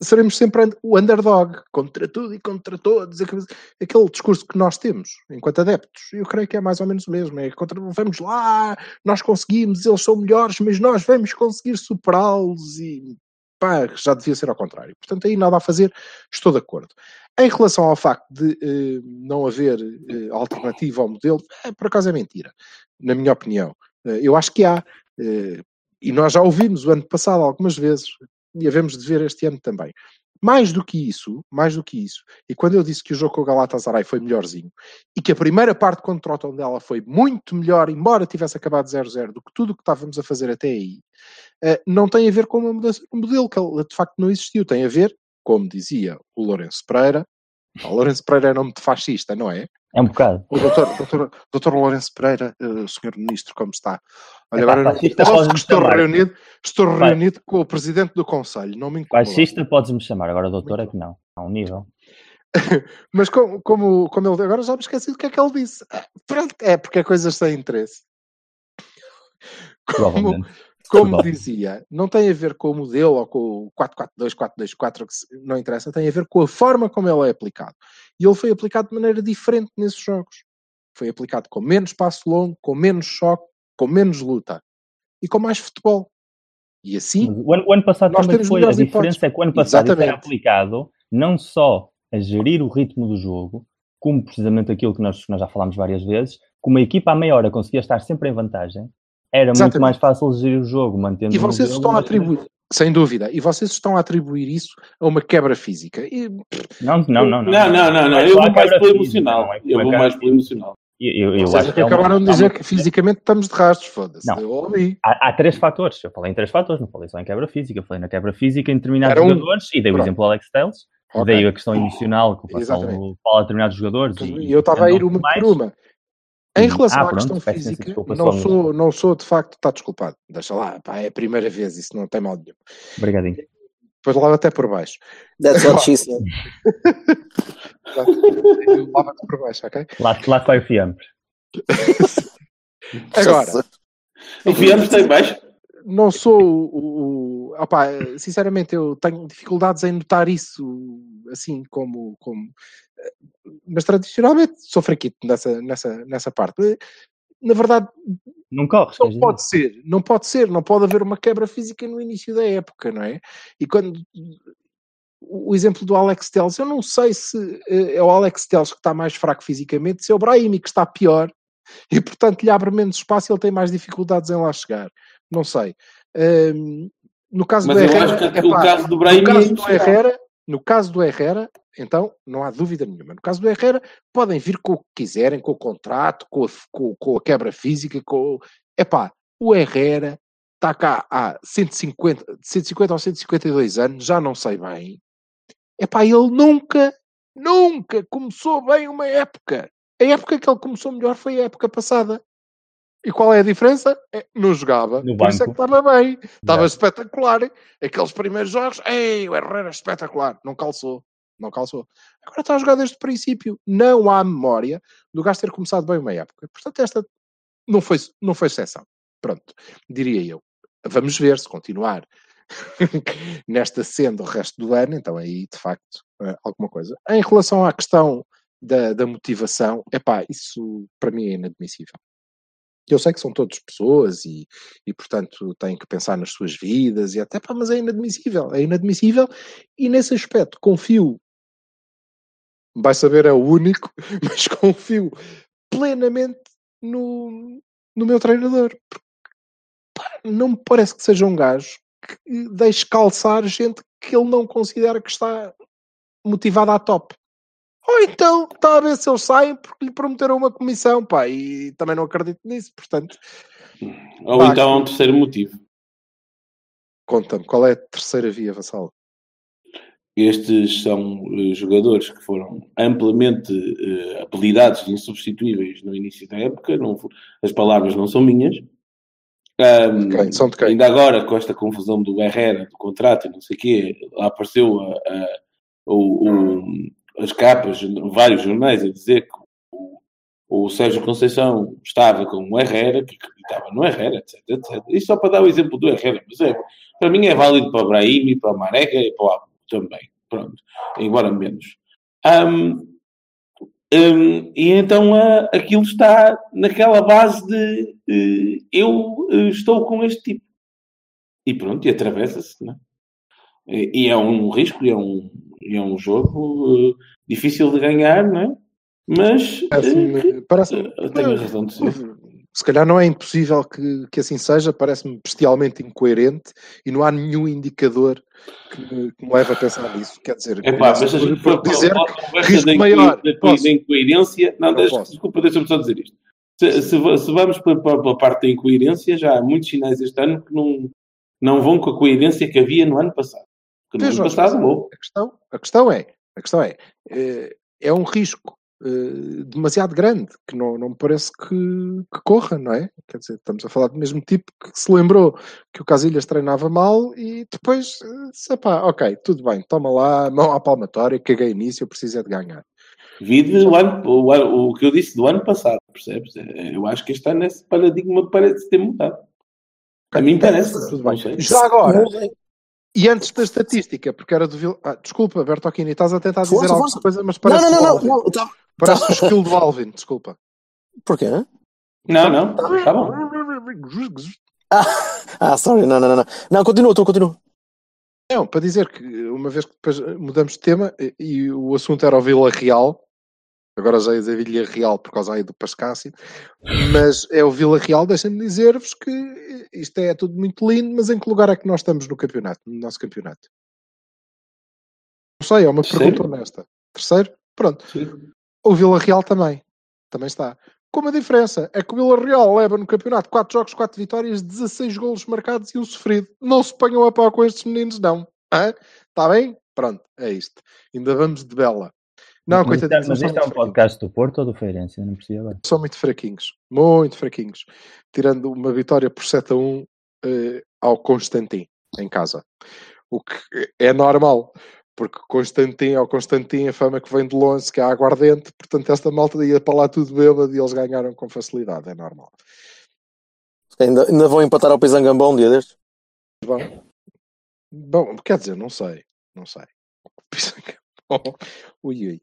seremos sempre o underdog, contra tudo e contra todos, aquele, discurso que nós temos enquanto adeptos. Eu creio que é mais ou menos o mesmo. É contra, vamos lá, nós conseguimos, eles são melhores, mas nós vamos conseguir superá-los e pá, já devia ser ao contrário. Portanto, aí nada a fazer, estou de acordo. Em relação ao facto de eh, não haver eh, alternativa ao modelo, eh, por acaso é mentira, na minha opinião. Eu acho que há, e nós já ouvimos o ano passado algumas vezes, e havemos de ver este ano também. Mais do que isso, mais do que isso, e quando eu disse que o jogo com o Galatasaray foi melhorzinho, e que a primeira parte contra o Tondela foi muito melhor, embora tivesse acabado 0-0, do que tudo o que estávamos a fazer até aí, eh, não tem a ver com uma mudança no modelo, que de facto não existiu. Tem a ver, como dizia o Lourenço Pereira, o Lourenço Pereira é nome de fascista, não é? É um bocado. O doutor, doutor, doutor Lourenço Pereira, eh, senhor ministro, como está? Olha, Epá, agora eu estou chamar. reunido, estou Vai. reunido com o presidente do Conselho, não me incomoda. Fascista podes-me chamar, agora doutor é que não. Há um nível. Mas como, como, como ele agora já me esqueci do que é que ele disse. Pronto, é porque é coisas sem interesse. Como. Como dizia, não tem a ver com o modelo ou com o 442, 424, que não interessa, tem a ver com a forma como ele é aplicado. E ele foi aplicado de maneira diferente nesses jogos. Foi aplicado com menos passo longo, com menos choque, com menos luta e com mais futebol. E assim, O ano, o ano passado Nós também foi. A diferença hipóteses. é que o ano passado Exatamente. aplicado não só a gerir o ritmo do jogo, como precisamente aquilo que nós, nós já falámos várias vezes, como a equipa à meia hora conseguia estar sempre em vantagem, era muito Exatamente. mais fácil gerir o jogo, mantendo e o vocês estão a atribuir, sem dúvida, e vocês estão a atribuir isso a uma quebra física. E, Não, não, não. Não, não, não, não. é Eu vou mais pelo emocional. não é Eu vou mais pelo emocional. Eu, eu, eu vocês acho que é uma- acabaram de há dizer uma- que fisicamente estamos de rastros, foda-se. Não. Eu ouvi. Há, há três fatores. Eu falei em três fatores, não falei só em quebra física. Eu falei na quebra física em determinados Era um. jogadores e dei o Pronto. exemplo do Alex Telles. Ok. Dei a questão emocional que o Passal fala a determinados jogadores. E eu estava a ir uma mais. por uma. Em relação ah, à pronto, questão física, desculpa, não sou, não sou de facto, está desculpado. Deixa lá, pá, é a primeira vez, isso não tem mal nenhum. Obrigadinho. Depois lava até por baixo. That's what she said. Lava-te por baixo, ok? Lá, lá vai o fiambre. Agora, O Fiamos tem baixo. não sou o. o, o opá, sinceramente, eu tenho dificuldades em notar isso assim como. como mas tradicionalmente sou fraquito nessa, nessa, nessa parte. Na verdade, Não corres, não pode dizer? ser, não pode ser, não pode haver uma quebra física no início da época, não é? E quando o exemplo do Alex Telles, eu não sei se eh, é o Alex Telles que está mais fraco fisicamente, se é o Brahimi que está pior e portanto lhe abre menos espaço e ele tem mais dificuldades em lá chegar. Não sei. Ahm, no caso Mas do Herrera, caso no Brahim é caso do. Herrera, no caso do Herrera, então não há dúvida nenhuma. No caso do Herrera, podem vir com o que quiserem, com o contrato, com a, com, com a quebra física, com. Epá, o Herrera está cá há 150, 150 ou 152 anos, já não sei bem. Epá, ele nunca, nunca começou bem uma época. A época que ele começou melhor foi a época passada. E qual é a diferença? É, não jogava. No Por isso é que banco. estava bem. Estava Yeah. espetacular. Aqueles primeiros jogos, ei, o Herrera é espetacular. Não calçou. Não calçou. Agora está a jogar desde o princípio. Não há memória do gajo ter começado bem uma época. Portanto, esta não foi, não foi exceção. Pronto, diria eu. Vamos ver se continuar nesta senda o resto do ano, então aí de facto eh, alguma coisa. Em relação à questão da, da motivação, epá, isso para mim é inadmissível. Eu sei que são todos pessoas e, e portanto têm que pensar nas suas vidas e até pá, mas é inadmissível, é inadmissível e nesse aspecto confio, vai saber é o único, mas confio plenamente no, no meu treinador. Porque, não me parece que seja um gajo que deixe calçar gente que ele não considera que está motivada à top. Ou então está a ver se eles saem porque lhe prometeram uma comissão, pá, e também não acredito nisso, portanto, Ou Pá, então há um terceiro motivo. conta-me, qual é a terceira via, Vassal? Estes são eh, jogadores que foram amplamente eh, apelidados de insubstituíveis no início da época. Não, as palavras não são minhas. De quem? São de quem? Ainda agora, com esta confusão do Herrera, do contrato e não sei o quê, lá apareceu a- a- o- o- as capas, vários jornais a dizer que o, o Sérgio Conceição estava com o Herrera, que acreditava no Herrera, etc, etc. Isto só para dar o exemplo do Herrera, mas é, para mim é válido para o Brahim, para o Marega e para o também. Pronto, embora menos. Ahm, ahm, e então ah, aquilo está naquela base de eh, eu eh, estou com este tipo. E pronto, e atravessa-se, não é? E, e é um risco, e é um, e é um jogo eh, difícil de ganhar, não é? Mas Parece-me, eh, tenho a razão de ser. Se calhar não é impossível que, que assim seja, parece-me bestialmente incoerente e não há nenhum indicador que me, que me leve a pensar nisso. Quer dizer, Epá, começo mas por- por para dizer que risco maior. da, incoerência. Não, Não deixa, desculpa, deixa-me só dizer isto. Se, se se vamos para, para, para a parte da incoerência, já há muitos sinais este ano que não, não vão com a coerência que havia no ano passado. Porque no Veja, ano passado. A questão, a questão é, a questão é, eh, é um risco eh, demasiado grande que não, não me parece que, que corra, não é? Quer dizer, estamos a falar do mesmo tipo que se lembrou que o Casilhas treinava mal e depois, "Epá, ok, tudo bem, toma lá, mão à palmatória, caguei nisso, eu preciso é de ganhar. Vide o, ano, o, ano- o que eu disse do ano passado, percebes? É, Eu acho que este ano esse paradigma parece ter mudado. A mim parece. Tudo bem. Já agora. E antes da estatística, porque era do Vil... ah, desculpa, Bertolini, estás a tentar dizer Força, alguma força. coisa, mas Não, parece não, não, o não, Alvin. não. Tá. Parece o skill do Alvin, desculpa. Porquê? Não, não, está bom. Ah, sorry, não, não, não. Não, não continua, tu continua. Não, para dizer que uma vez que depois mudamos de tema e, e o assunto era o Vila Real, agora já ia dizer Vila Real por causa aí do Pascácio, mas é o Vila Real, deixem-me dizer-vos que isto é tudo muito lindo, mas em que lugar é que nós estamos no campeonato, no nosso campeonato? Não sei, é uma Terceiro. pergunta honesta. Terceiro? Pronto. Sim. O Vila Real também. Também está. Com uma diferença. É que o Vila Real leva no campeonato 4 jogos, 4 vitórias, 16 golos marcados e um sofrido. Não se ponham a pau com estes meninos, não. Está bem? Pronto, é isto. Ainda vamos de bela. Não, mas, isto é- coitadinhos, mas isto é um podcast do Porto ou do Feirense? Não percebi agora. São muito fraquinhos. Muito fraquinhos. Tirando uma vitória por 7 a 1 eh, ao Constantin, em casa. O que é normal. Porque Constantin ao Constantin a fama que vem de longe, que é aguardente, portanto esta malta ia para lá tudo bêbado e eles ganharam com facilidade, é normal. Ainda, ainda vão empatar ao Pisangambão um dia destes? Bom, bom, quer dizer, não sei, não sei. ui, ui.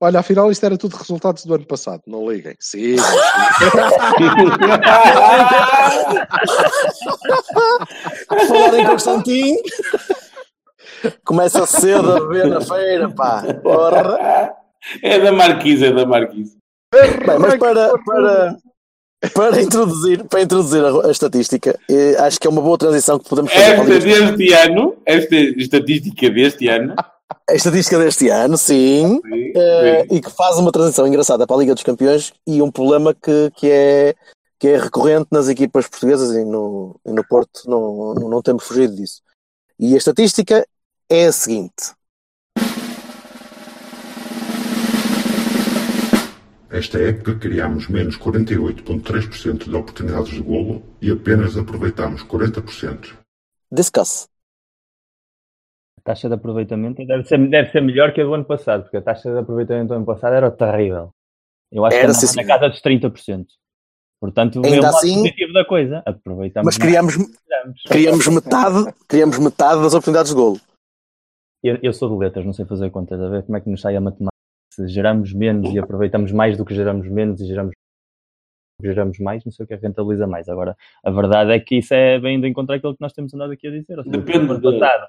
Olha, afinal isto era tudo resultados do ano passado, não liguem. Sigam. Falar em Constantin. Começa cedo a beber na feira, pá. Porra. É da Marquise, é da Marquise. Bem, mas para, para, para, introduzir, para introduzir a, a estatística, eh, acho que é uma boa transição que podemos fazer Esta deste ano, esta estatística deste ano, A estatística deste ano, sim, sim, eh, sim. e que faz uma transição engraçada para a Liga dos Campeões e um problema que, que é que é recorrente nas equipas portuguesas e no, e no Porto não, não, não temos fugido disso. E a estatística é a seguinte: Esta época criámos menos 48,3% de oportunidades de golo e apenas aproveitámos 40%. discuss. A taxa de aproveitamento deve ser, deve ser melhor que a do ano passado, porque a taxa de aproveitamento do ano passado era terrível. Eu acho Era, que andava na casa dos 30%. Portanto, Ainda é o lado assim- positivo da coisa. Aproveitamos Mas do tiramos. criámos, metade, criámos metade das oportunidades de golo. Eu, eu sou de letras, não sei fazer contas, a ver como é que nos sai a matemática. Se geramos menos e aproveitamos mais do que geramos menos e geramos, geramos mais, não sei o que é rentabiliza mais. Agora, a verdade é que isso é bem de encontrar aquilo que nós temos andado aqui a dizer. Ou seja, Depende de- passado,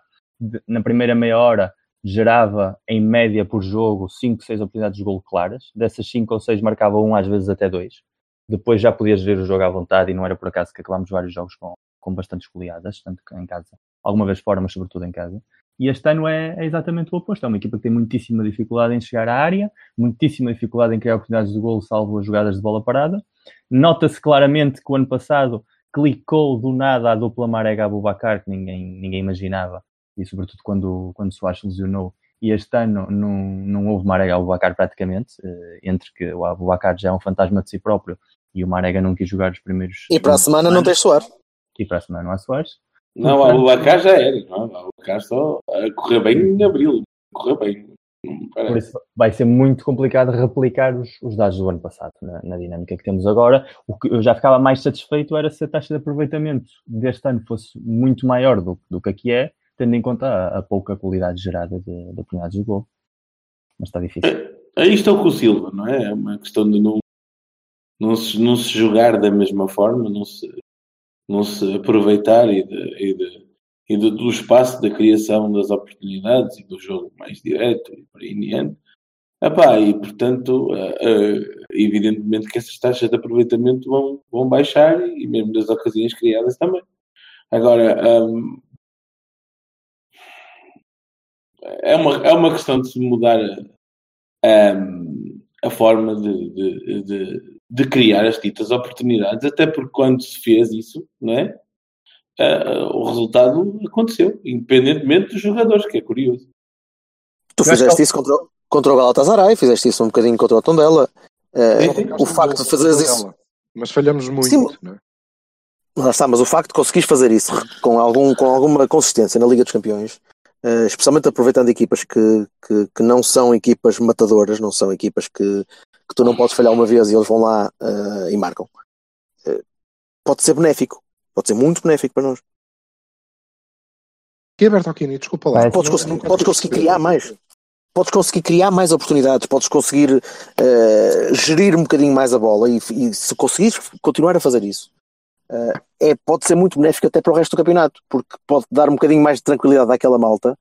na primeira meia hora, gerava em média por jogo 5, 6 oportunidades de golo claras. Dessas 5 ou 6 marcava um, às vezes até dois. Depois já podias ver o jogo à vontade e não era por acaso que acabámos vários jogos com, com bastantes goleadas, tanto em casa, alguma vez fora, mas sobretudo em casa. E este ano é, é exatamente o oposto. É uma equipa que tem muitíssima dificuldade em chegar à área, muitíssima dificuldade em criar oportunidades de golo, salvo as jogadas de bola parada. Nota-se claramente que o ano passado clicou do nada a dupla Marega Abubacar, que ninguém, ninguém imaginava, e sobretudo quando, quando Soares se lesionou. E este ano não, não houve Marega Abubacar praticamente, eh, entre que o Abubacar já é um fantasma de si próprio e o Marega não quis jogar os primeiros. E para a semana não tens Soares. E para a semana não há Soares. Não, a Abubacar já era. Não, a Abubacar só a correr bem em abril. Correr bem. Por isso vai ser muito complicado replicar os, os dados do ano passado na, na dinâmica que temos agora. O que eu já ficava mais satisfeito era se a taxa de aproveitamento deste ano fosse muito maior do, do que aqui é, tendo em conta a, a pouca qualidade gerada de, de oportunidades de gol. Mas está difícil. Aí estou com o Silva, não é? É uma questão de não, não, se, não se jogar da mesma forma, não se, não se aproveitar e, de, e, de, e de- do espaço da criação das oportunidades e do jogo mais direto e por aí em diante. Epá, e portanto, eh, eh, evidentemente que essas taxas de aproveitamento vão, vão baixar e mesmo das ocasiões criadas também. Agora, hum, é, uma, é uma questão de se mudar a, hum, a forma de, de, de, de criar as ditas oportunidades, até porque quando se fez isso, não é? Ah, o resultado aconteceu, independentemente dos jogadores, que é curioso. Tu fizeste que- isso contra, o- contra o Galatasaray, fizeste isso um bocadinho contra o Tondela. Sim. o facto de fazeres isso, Mas falhamos muito, Sim. não é? lá está, mas o facto de conseguires fazer isso com, algum, com alguma consistência na Liga dos Campeões, eh, especialmente aproveitando equipas que, que, que não são equipas matadoras, não são equipas que, que tu não podes falhar uma vez e eles vão lá eh, e marcam, Eh, pode ser benéfico, pode ser muito benéfico para nós. Que é Bertolini, desculpa lá. Podes podes conseguir criar mais. Podes conseguir criar mais oportunidades, podes conseguir gerir um bocadinho mais a bola e, e se conseguires continuar a fazer isso, é, pode ser muito benéfico até para o resto do campeonato, porque pode dar um bocadinho mais de tranquilidade àquela malta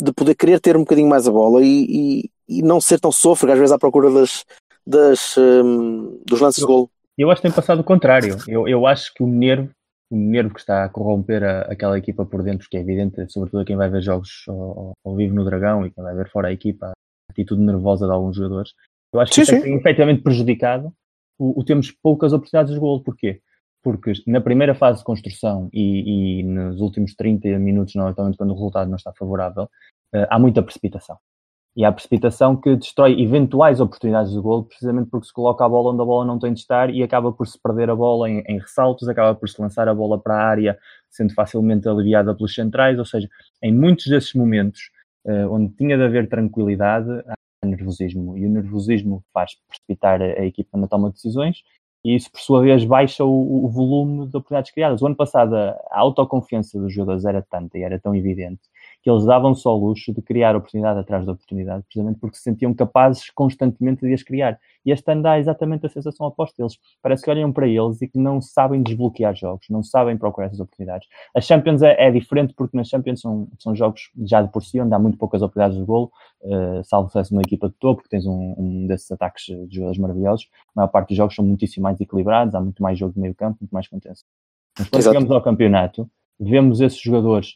de poder querer ter um bocadinho mais a bola e, e- e não ser tão sôfrego, às vezes à procura das, das, hum, dos lances de gol. Eu acho que tem passado o contrário. Eu, eu acho que o nervo, o nervo que está a corromper a- aquela equipa por dentro, que é evidente, sobretudo a quem vai ver jogos ao, ao- vivo no Dragão e quem vai ver fora a equipa, a atitude nervosa de alguns jogadores, eu acho que Sim, isso é sim. tem efetivamente prejudicado o, o termos poucas oportunidades de gol. Porquê? Porque na primeira fase de construção e, e nos últimos 30 minutos, normalmente quando o resultado não está favorável, eh, há muita precipitação. E há precipitação que destrói eventuais oportunidades de golo, precisamente porque se coloca a bola onde a bola não tem de estar e acaba por se perder a bola em, em ressaltos, acaba por se lançar a bola para a área, sendo facilmente aliviada pelos centrais. Ou seja, em muitos desses momentos, eh, onde tinha de haver tranquilidade, há nervosismo. E o nervosismo faz precipitar a, a equipa na toma de decisões e isso, por sua vez, baixa o, o volume de oportunidades criadas. O ano passado, a, autoconfiança dos jogadores era tanta e era tão evidente que eles davam só o luxo de criar oportunidade atrás de oportunidade, precisamente porque se sentiam capazes constantemente de as criar. E este ano dá exatamente a sensação oposta. Eles parece que olham para eles e que não sabem desbloquear jogos, não sabem procurar essas oportunidades. A Champions é, é diferente porque nas Champions são, são jogos já de por si, onde há muito poucas oportunidades de golo, uh, salvo se uma equipa de topo, que tens um, um desses ataques de jogadores maravilhosos. A maior parte dos jogos são muitíssimo mais equilibrados, há muito mais jogo de meio campo, muito mais contenção. Mas quando Exato. chegamos ao campeonato, vemos esses jogadores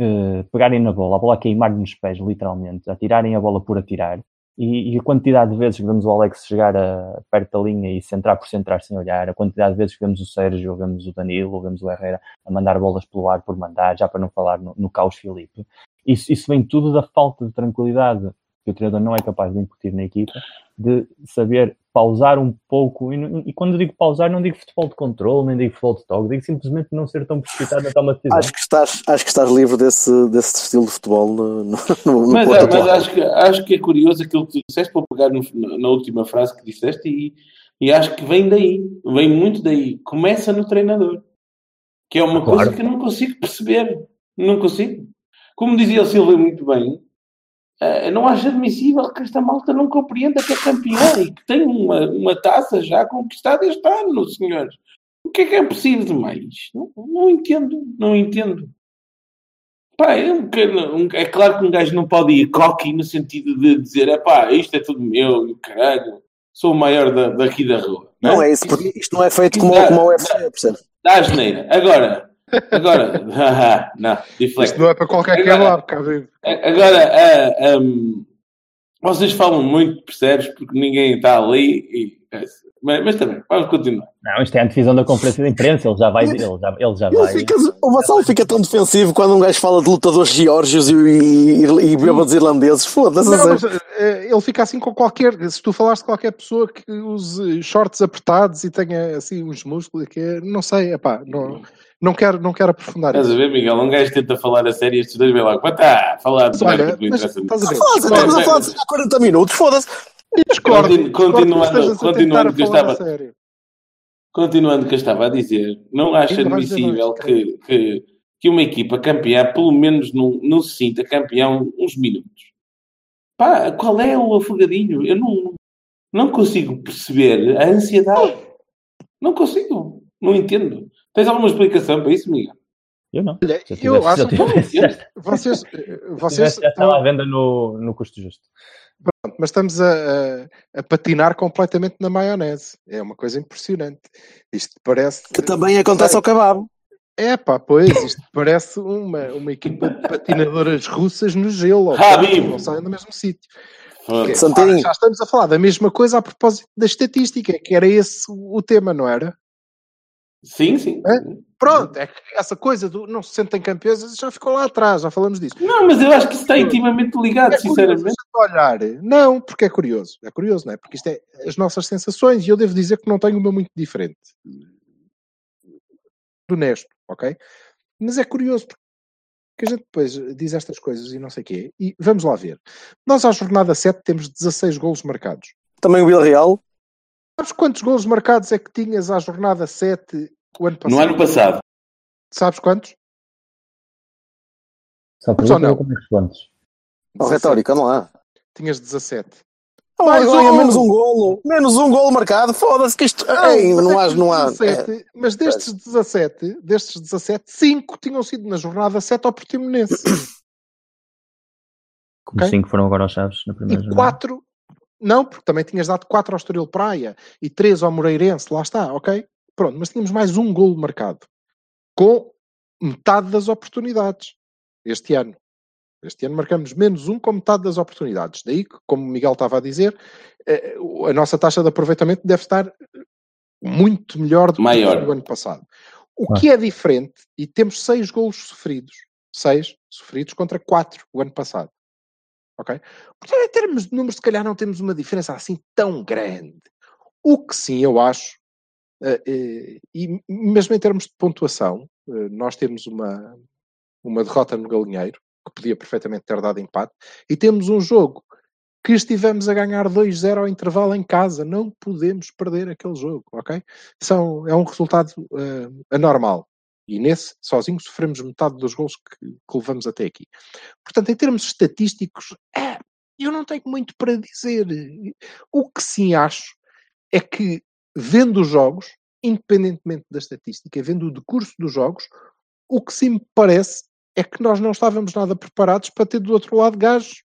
uh, pegarem na bola, a bola a queimar nos pés, literalmente, a tirarem a bola por atirar, E, e, a quantidade de vezes que vemos o Alex chegar a, perto da linha e centrar por centrar sem olhar, a quantidade de vezes que vemos o Sérgio, vemos o Danilo, vemos o Herrera a mandar bolas pelo ar por mandar, já para não falar no, no caos Filipe, isso, isso vem tudo da falta de tranquilidade que o treinador não é capaz de incutir na equipa, de saber pausar um pouco, e, e, quando digo pausar não digo futebol de controle, nem digo futebol de toque, digo simplesmente não ser tão precipitado na toma de decisão. Acho que estás, acho que estás livre desse, desse estilo de futebol no, no, no Mas, é, mas acho, que, acho que é curioso aquilo que tu disseste, para pegar no, na última frase que disseste, e, e acho que vem daí, vem muito daí. Começa no treinador, que é uma claro. coisa que eu não consigo perceber, não consigo. Como dizia o Silva muito bem, Uh, não acho admissível que esta malta não compreenda que é campeã e que tem uma, uma taça já conquistada este ano, senhores. O que é que é possível de mais? Não, não entendo, não entendo. Pá, é, um, é, claro que um gajo não pode ir cocky no sentido de dizer, é pá, isto é tudo meu, e caralho, sou o maior da, daqui da rua. Não, não é? isso, porque isto não é feito como, dá, como o UFC, percebe? Dá a geneira. Agora, Agora, não, Isto não é para qualquer agora, kebab, Agora, uh, um, vocês falam muito, percebes? Porque ninguém está ali. E, mas, mas, também, vamos continuar. Não, isto é a antevisão da conferência de imprensa, ele já vai. Ele já, ele já vai. Fica, o Vassal fica tão defensivo quando um gajo fala de lutadores geórgios e, e, e, e bêbados irlandeses. Foda-se. Eh, ele fica assim com qualquer. Se tu falares de qualquer pessoa que use shorts apertados e tenha assim uns músculos, que é, não sei, epá, não. Não quero, não quero aprofundar Estás a ver, Miguel? Um gajo tenta falar a sério estes dois vê lá. Está a falar de Olha, mas, estás a ver? Foda-se, estamos a falar de há 40 minutos, foda-se. Discordo. Continuando, continuando que eu estava... Continuando que eu estava a dizer, não acho admissível que, que, que uma equipa campeã, pelo menos não, não se sinta campeão uns minutos. Pá, qual é o afogadinho? Eu não, não consigo perceber a ansiedade. Não consigo. Não entendo. Tens alguma explicação para isso, Miguel? Eu não. Olha, eu acho que vocês, vocês já estão à venda no, no custo justo. Pronto, mas estamos a, a, a, patinar completamente na maionese. É uma coisa impressionante. Isto parece. Que também acontece ao cavalo. É pá, pois, isto parece uma, uma equipa de patinadoras russas no gelo. não saem do mesmo sítio. já estamos a falar da mesma coisa a propósito da estatística, que era esse o tema, não era? Sim, sim. É? Pronto, é que essa coisa do não se sentem campeões já ficou lá atrás, já falamos disso. Não, mas eu acho que isso está intimamente ligado, é sinceramente. Olhar. Não, porque é curioso. É curioso, não é? Porque isto é as nossas sensações e eu devo dizer que não tenho uma muito diferente. Do honesto, ok? Mas é curioso porque a gente depois diz estas coisas e não sei o quê. E vamos lá ver. Nós à jornada 7 temos 16 golos marcados. Também o Villarreal? Sabes quantos gols marcados é que tinhas à jornada 7 o ano passado? No ano passado. Sabes quantos? Só por não? quantos? O retórico, vamos lá. Tinhas 17. Oh, Mais um... menos um golo. Menos um golo marcado. Foda-se que isto. Não, Ei, não, há, não há. 17, é. Mas destes 17, destes 17, 5 tinham sido na jornada 7 ao Portimonense. Como 5 okay? foram agora aos Chaves na primeira e jornada. 4 não, porque também tinhas dado 4 ao Estoril Praia e 3 ao Moreirense, lá está, ok? Pronto, mas tínhamos mais um golo marcado. Com metade das oportunidades. Este ano. Este ano marcamos menos um com metade das oportunidades. Daí que, como o Miguel estava a dizer, eh, a nossa taxa de aproveitamento deve estar muito melhor do que Maior. do ano passado. O ah. que é diferente, e temos seis golos sofridos. Seis sofridos contra quatro o ano passado. Ok? Portanto, em termos de números, se calhar não temos uma diferença assim tão grande. O que sim eu acho, uh, uh, e mesmo em termos de pontuação, uh, nós temos uma, uma derrota no Galinheiro, que podia perfeitamente ter dado empate, e temos um jogo que estivemos a ganhar 2-0 ao intervalo em casa. Não podemos perder aquele jogo, ok? São, é um resultado anormal. E nesse, sozinho, sofremos metade dos gols que, que levamos até aqui. Portanto, em termos estatísticos, é, eu não tenho muito para dizer. O que sim acho é que, vendo os jogos, independentemente da estatística, vendo o decurso dos jogos, o que sim me parece é que nós não estávamos nada preparados para ter do outro lado gajos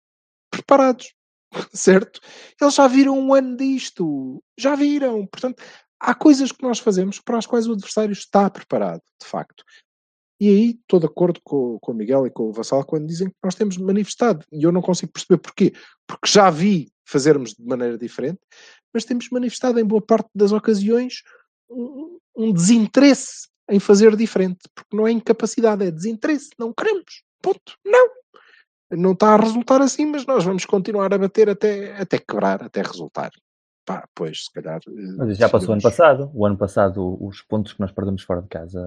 preparados. Certo? Eles já viram um ano disto. Já viram. Portanto, há coisas que nós fazemos para as quais o adversário está preparado, de facto. E aí estou de acordo com, com o Miguel e com o Vassal quando dizem que nós temos manifestado. E eu não consigo perceber porquê. Porque já vi fazermos de maneira diferente, mas temos manifestado em boa parte das ocasiões um, um desinteresse em fazer diferente. Porque não é incapacidade, é desinteresse. Não queremos. Ponto. Não. Não está a resultar assim, mas nós vamos continuar a bater até, até quebrar, até resultar. Pá, pois, se calhar. eh, Mas já passou o ano passado. O ano passado, os pontos que nós perdemos fora de casa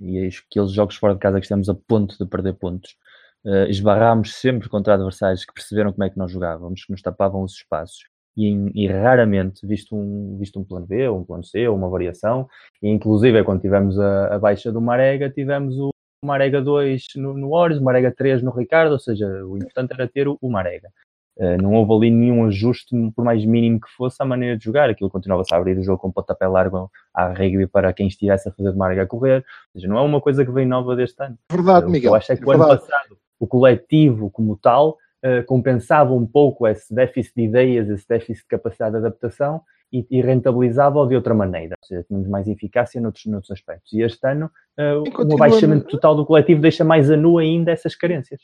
e aqueles jogos fora de casa que estamos a ponto de perder pontos, eh, esbarrámos sempre contra adversários que perceberam como é que nós jogávamos, que nos tapavam os espaços. E, e raramente, visto um, visto um plano B, ou um plano C, ou uma variação, e inclusive quando tivemos a, a baixa do Marega, tivemos o Marega 2 no, no Ores, o Marega 3 no Ricardo, ou seja, o importante era ter o, o Marega. Uh, não houve ali nenhum ajuste, por mais mínimo que fosse, à maneira de jogar. Aquilo continuava-se a abrir o jogo com pontapé largo à rugby para quem estivesse a fazer de Marga a correr. Ou seja, não é uma coisa que vem nova deste ano. Verdade, Miguel. Eu acho é que o ano passado, o coletivo como tal, uh, compensava um pouco esse déficit de ideias, esse déficit de capacidade de adaptação e, e rentabilizava-o de outra maneira. Ou seja, tínhamos mais eficácia noutros, noutros aspectos. E este ano, uh, E o abaixamento total do coletivo deixa mais a nu ainda essas carências.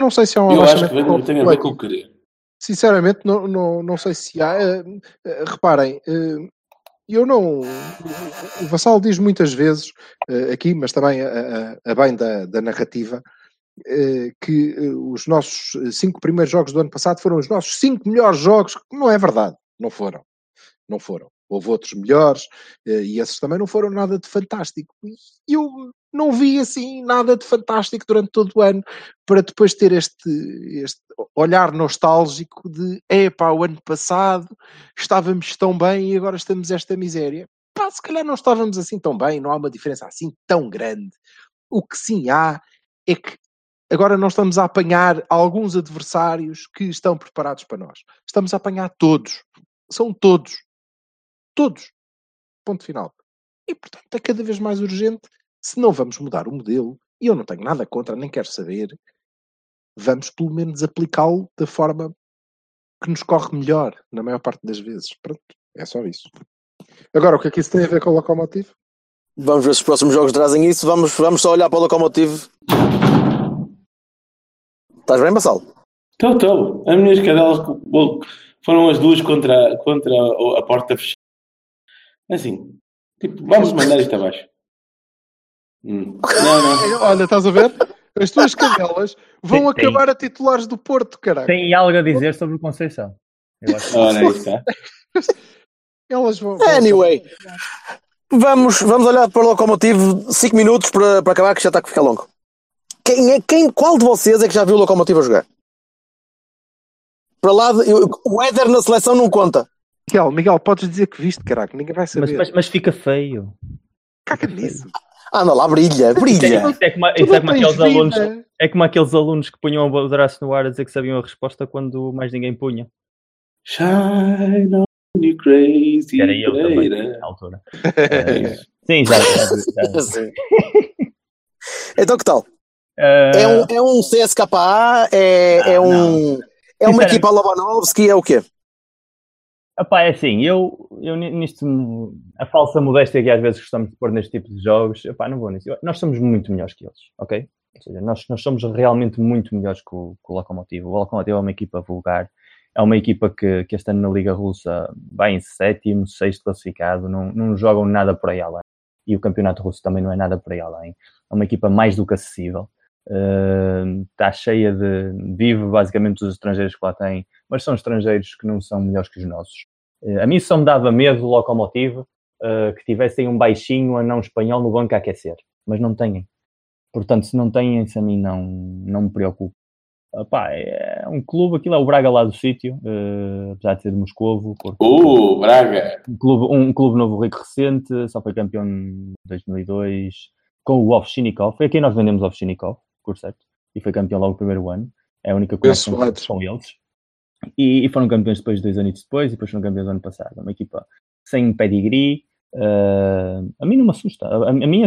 Não sei se é um Eu acho que abaixamento tem a ver com o querer. Sinceramente, não, não, não sei se há. eh, eh, reparem, eh, eu não. o- Vassal diz muitas vezes aqui, mas também a, a- a bem da, da narrativa, que os nossos cinco primeiros jogos do ano passado foram os nossos cinco melhores jogos. Não é verdade, não foram. Não foram. Houve outros melhores e esses também não foram nada de fantástico. E eu não vi assim nada de fantástico durante todo o ano para depois ter este, este olhar nostálgico de epá, o ano passado estávamos tão bem e agora estamos esta miséria. Pá, se calhar não estávamos assim tão bem, não há uma diferença assim tão grande. O que sim há é que agora não estamos a apanhar alguns adversários que estão preparados para nós. Estamos a apanhar todos. São todos. Todos. Ponto final. E portanto é cada vez mais urgente. Se não vamos mudar o modelo, e eu não tenho nada contra, nem quero saber, vamos pelo menos aplicá-lo da forma que nos corre melhor, na maior parte das vezes. Pronto, é só isso. Agora, o que é que isso tem a ver com o locomotivo? Vamos ver se os próximos jogos trazem isso. Vamos, vamos só olhar para o Locomotive. Estás bem, Bassal? Estou, estou. As minhas cadelas foram as duas contra, contra a porta fechada. Assim, tipo, vamos mandar isto abaixo. Hum. Não, não. Olha, estás a ver? As tuas cadelas vão Sim, sim. acabar a titulares do Porto, caralho. Tem algo a dizer sobre o Conceição. Eu acho que- aí está. Elas vão. Anyway, vamos, vamos olhar para o Locomotive 5 minutos para, para acabar, que já está a ficar longo. Quem é, quem, qual de vocês é que já viu o Locomotive a jogar? Para lá, de- eu- o Éder na seleção não conta. Miguel, Miguel, podes dizer que viste, caralho, ninguém vai mas, saber. mas, mas fica feio. Caga nisso. Anda lá, brilha, é, brilha. isso é como, é não como aqueles alunos, é como aqueles alunos que punham o braço no ar a dizer que sabiam a resposta quando mais ninguém punha. Shine on you crazy. Era eu também, na altura. Sim, já. já, já. Então que tal? Eh, É um, é um CSKA? É, é Não, um. É uma equipa Lobanovski? É o quê? Epá, é assim, eu, eu ni- nisto, a falsa modéstia que às vezes gostamos de pôr neste tipo de jogos, epá, não vou nisso. Nós somos muito melhores que eles, ok? Ou seja, nós, nós somos realmente muito melhores que o, que o Lokomotiv. O é uma equipa vulgar, é uma equipa que, que este ano na Liga Russa vai em sétimo, sexto classificado, não, não jogam nada por aí além. E o Campeonato Russo também não é nada por aí além. É uma equipa mais do que acessível. Uh, está cheia de. vive basicamente os estrangeiros que lá têm, mas são estrangeiros que não são melhores que os nossos. Uh, a mim só me dava medo o locomotivo uh, que tivessem um baixinho a não espanhol no banco a aquecer, mas não têm. Portanto, se não têm, isso a mim não, não me preocupa. Epá, é um clube, aquilo é o Braga lá do sítio, uh, apesar de ser de Moscovo. porque- Uh, Braga. um clube, um clube novo rico recente, só foi campeão em 2002 com o Ovchinikov. Foi a quem nós vendemos Ovchinikov, por certo, e foi campeão logo no primeiro ano. É a única conexão Soares. com eles. E, e foram campeões depois, dois anos depois, e depois foram campeões ano passado. É Uma equipa sem pedigree. eh, a mim não me assusta. A, a mim,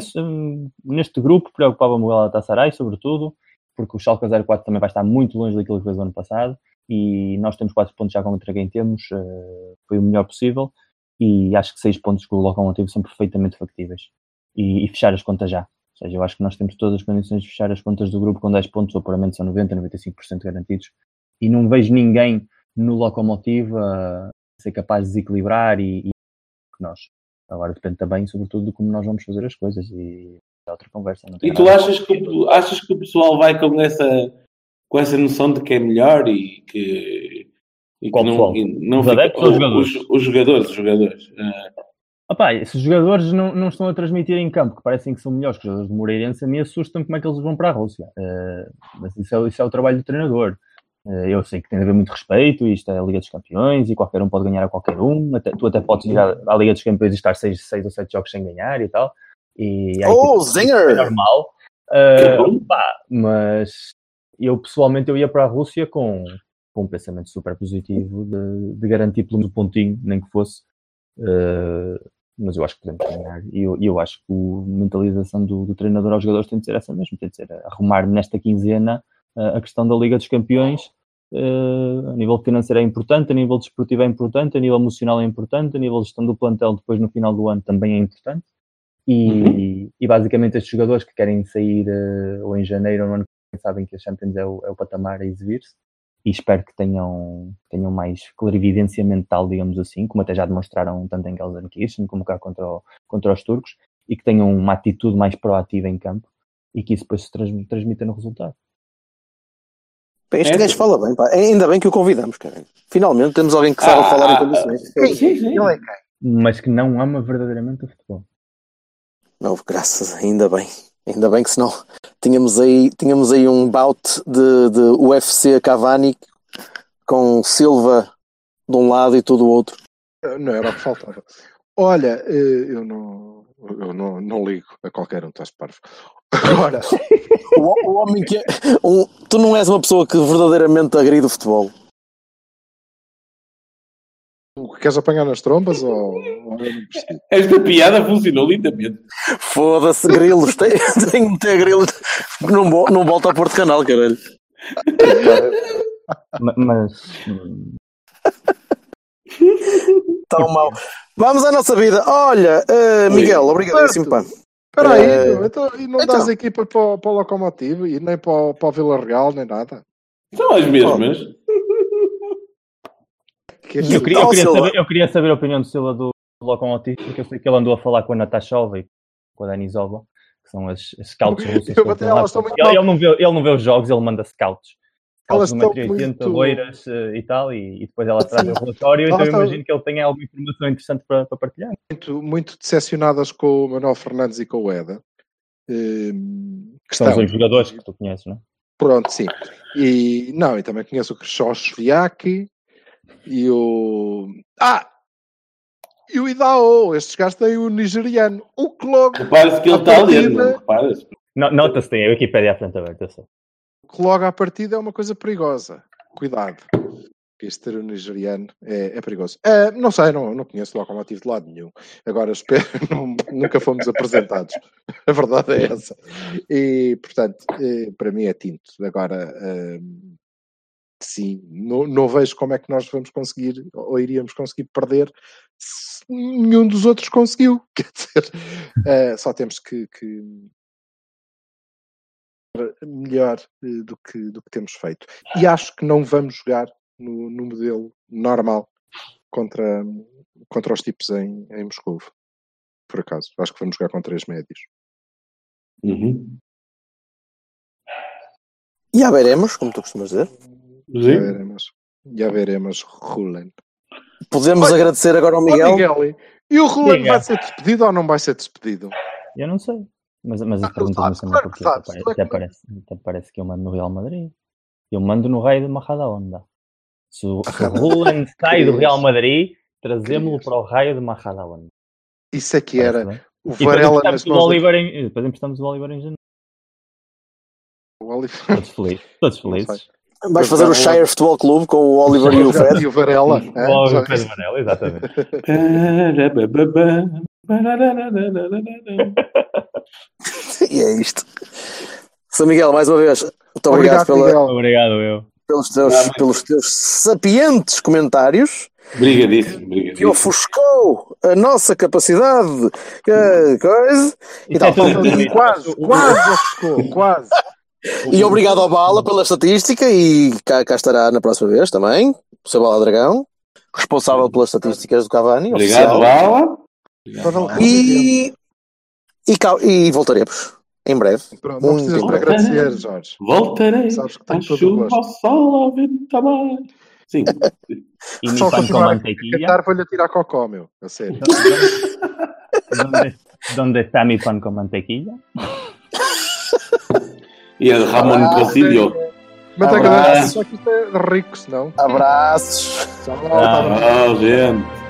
neste grupo, preocupava-me o Galatasaray, sobretudo, porque o Schalke 04 também vai estar muito longe daquilo que fez o ano passado e nós temos 4 pontos já contra quem temos, eh, foi o melhor possível e acho que 6 pontos com o Locomotivo são perfeitamente factíveis e, e fechar as contas já. Ou seja, eu acho que nós temos todas as condições de fechar as contas do grupo com 10 pontos, o apuramento são 90, 95% garantidos. E não vejo ninguém no locomotivo a ser capaz de desequilibrar e, e nós. Agora depende também, sobretudo, de como nós vamos fazer as coisas e é outra conversa. E tu achas que, o- achas que o pessoal vai com essa, com essa noção de que é melhor e que, e que não, e não Os fica- adeptos ou os jogadores? Os, os jogadores, os jogadores. Opá, se os jogadores não, não estão a transmitir em campo, que parecem que são melhores que os jogadores do Moreirense, a mim assusta-me como é que eles vão para a Rússia. Eh, mas isso é, isso é o trabalho do treinador. Eh, eu sei que tem de haver muito respeito, isto é a Liga dos Campeões e qualquer um pode ganhar a qualquer um. Até- tu até podes ir à, à Liga dos Campeões e estar seis, seis ou sete jogos sem ganhar e tal. E Oh, equipas que é Zinger! normal. Bom. pá, mas eu pessoalmente eu ia para a Rússia com, com um pensamento super positivo de, de garantir pelo menos um pontinho, nem que fosse. Eh, mas eu acho que podemos ganhar. E eu, e eu acho que a mentalização do, do treinador aos jogadores tem de ser essa mesmo, tem de ser arrumar nesta quinzena a questão da Liga dos Campeões. eh, a nível financeiro é importante, a nível desportivo é importante, a nível emocional é importante, a nível de gestão do plantel depois no final do ano também é importante. E, e basicamente estes jogadores que querem sair eh, ou em janeiro ou no ano que vem sabem que a Champions é o, é o patamar a exibir-se e espero que tenham, tenham mais clarividência mental, digamos assim, como até já demonstraram tanto em Gelsenkirchen como cá contra, o- contra os turcos, e que tenham uma atitude mais proativa em campo e que isso depois se transmi- transmita no resultado. Este É. gajo fala bem, pá. Ainda bem que o convidamos, cara. Finalmente temos alguém que sabe Ah, falar em ah, condições. sim, sim. Ele é quem? Mas que não ama verdadeiramente o futebol. Não, graças, ainda bem. Ainda bem que senão tínhamos aí, tínhamos aí um bout de, de UFC Cavani com Silva de um lado e todo o outro. Não era o que faltava. Olha, eh, eu não, eu não, não ligo a qualquer um, estás parvo. Agora, O, o homem que é. um- tu não és uma pessoa que verdadeiramente agride o futebol. o que queres apanhar nas trombas ou? Esta piada funcionou lindamente. Foda-se, grilos. Tem, tem que meter grilos. Não, não volta ao Porto Canal, caralho. Ma- Mas, hum, Tão mal. Vamos à nossa vida. Olha, eh, Miguel, obrigadíssimo, pá. Espera aí, Eh, então, e não então. dás equipa para, o- para o Locomotivo e nem para, o- para o Vila Real, nem nada. São as mesmas. Que eu, queria, eu, Oh, queria saber, eu queria saber a opinião do Silva do Lokomotiv, porque eu sei que ele andou a falar com a Natashova e com a Danizova, que são as, as scouts russas. Eu ele elas estão muito ele, ele não vê, ele não vê os jogos, ele manda scouts. Elas estão de 1,80m, muito- loiras eh, e tal, e, e depois ela traz o relatório, então eu estão- imagino que ele tenha alguma informação interessante para, para partilhar. muito, muito decepcionadas com o Manuel Fernandes e com o Eda. Hum, que são os estão- dois jogadores que tu conheces, não é? Pronto, sim. E não, e também conheço o Krzysztof e o. Ah! E o Idao, estes gajos têm o nigeriano. O que logo, Repara-se que ele está a ler, não repara-se. No- Nota-se, tem a Wikipédia à frente aberta, eu sei. Que logo à partida é uma coisa perigosa. Cuidado. Este nigeriano é, é perigoso. Ah, não sei, não, não conheço locomotivo de lado nenhum. Agora espero, não- nunca fomos apresentados. A verdade é essa. E, portanto, eh, para mim é tinto. Agora, ah, sim, não, não vejo como é que nós vamos conseguir, ou iríamos conseguir perder se nenhum dos outros conseguiu. Quer dizer, ah, só temos que- que melhor eh, do que, do que temos feito. E acho que não vamos jogar no, no modelo normal contra, contra os tipos em, em Moscou. Por acaso. Acho que vamos jogar com três médios. Uhum. Já veremos, como tu costumas dizer. Já Sim. veremos. Já veremos Rulen. Podemos Olha, agradecer agora ao Miguel. Miguel, e o Rulen vai ser despedido ou não vai ser despedido? Eu não sei. Mas, mas Ah, as tu perguntas não claro que porque até, é parece, até parece que eu mando no Real Madrid. Eu mando no raio de Majada Onda. Se o, se o Roland sai do. Real Madrid, trazemos-lo para o raio de Majada Onda. Isso é que era bem? o E Varela nas o mãos Oliver em, e depois emprestamos o Oliver em janeiro. do Oliver. Todos felizes. Todos felizes. Vais fazer o Shire Futebol Clube com o Oliver e o Fred. E o Varela. O é? Oliver Já- Pedro Varela, exatamente. E é isto. São Miguel, mais uma vez, muito obrigado, Obrigado, pela- Miguel. Obrigado, eu. pelos, teus, Ah, pelos teus sapientes comentários. Obrigadíssimo, que ofuscou a nossa capacidade, que coisa, e tal. é Quase, quase ofuscou, quase. E obrigado ao Bala pela estatística e cá, cá estará na próxima vez também, o seu Bala Dragão, responsável pelas estatísticas do Cavani, Obrigado, oficial. Bala. E, e, cá- e voltaremos em breve. Pronto, não Muito precisas de em breve. agradecer, Jorge. Voltarei. Sabes que Ao tenho todo o gosto. ao sol, ao vento. Sim. E Se só mi pan con continuar a mantequilla. cantar, vou-lhe tirar cocó, meu. A sério. ¿Dónde, ¿Dónde está mi pan con mantequilla? E a Ramon Ah, Cocilio. Manteiga só que isto é rico, senão. Abraços. Tchau, gente.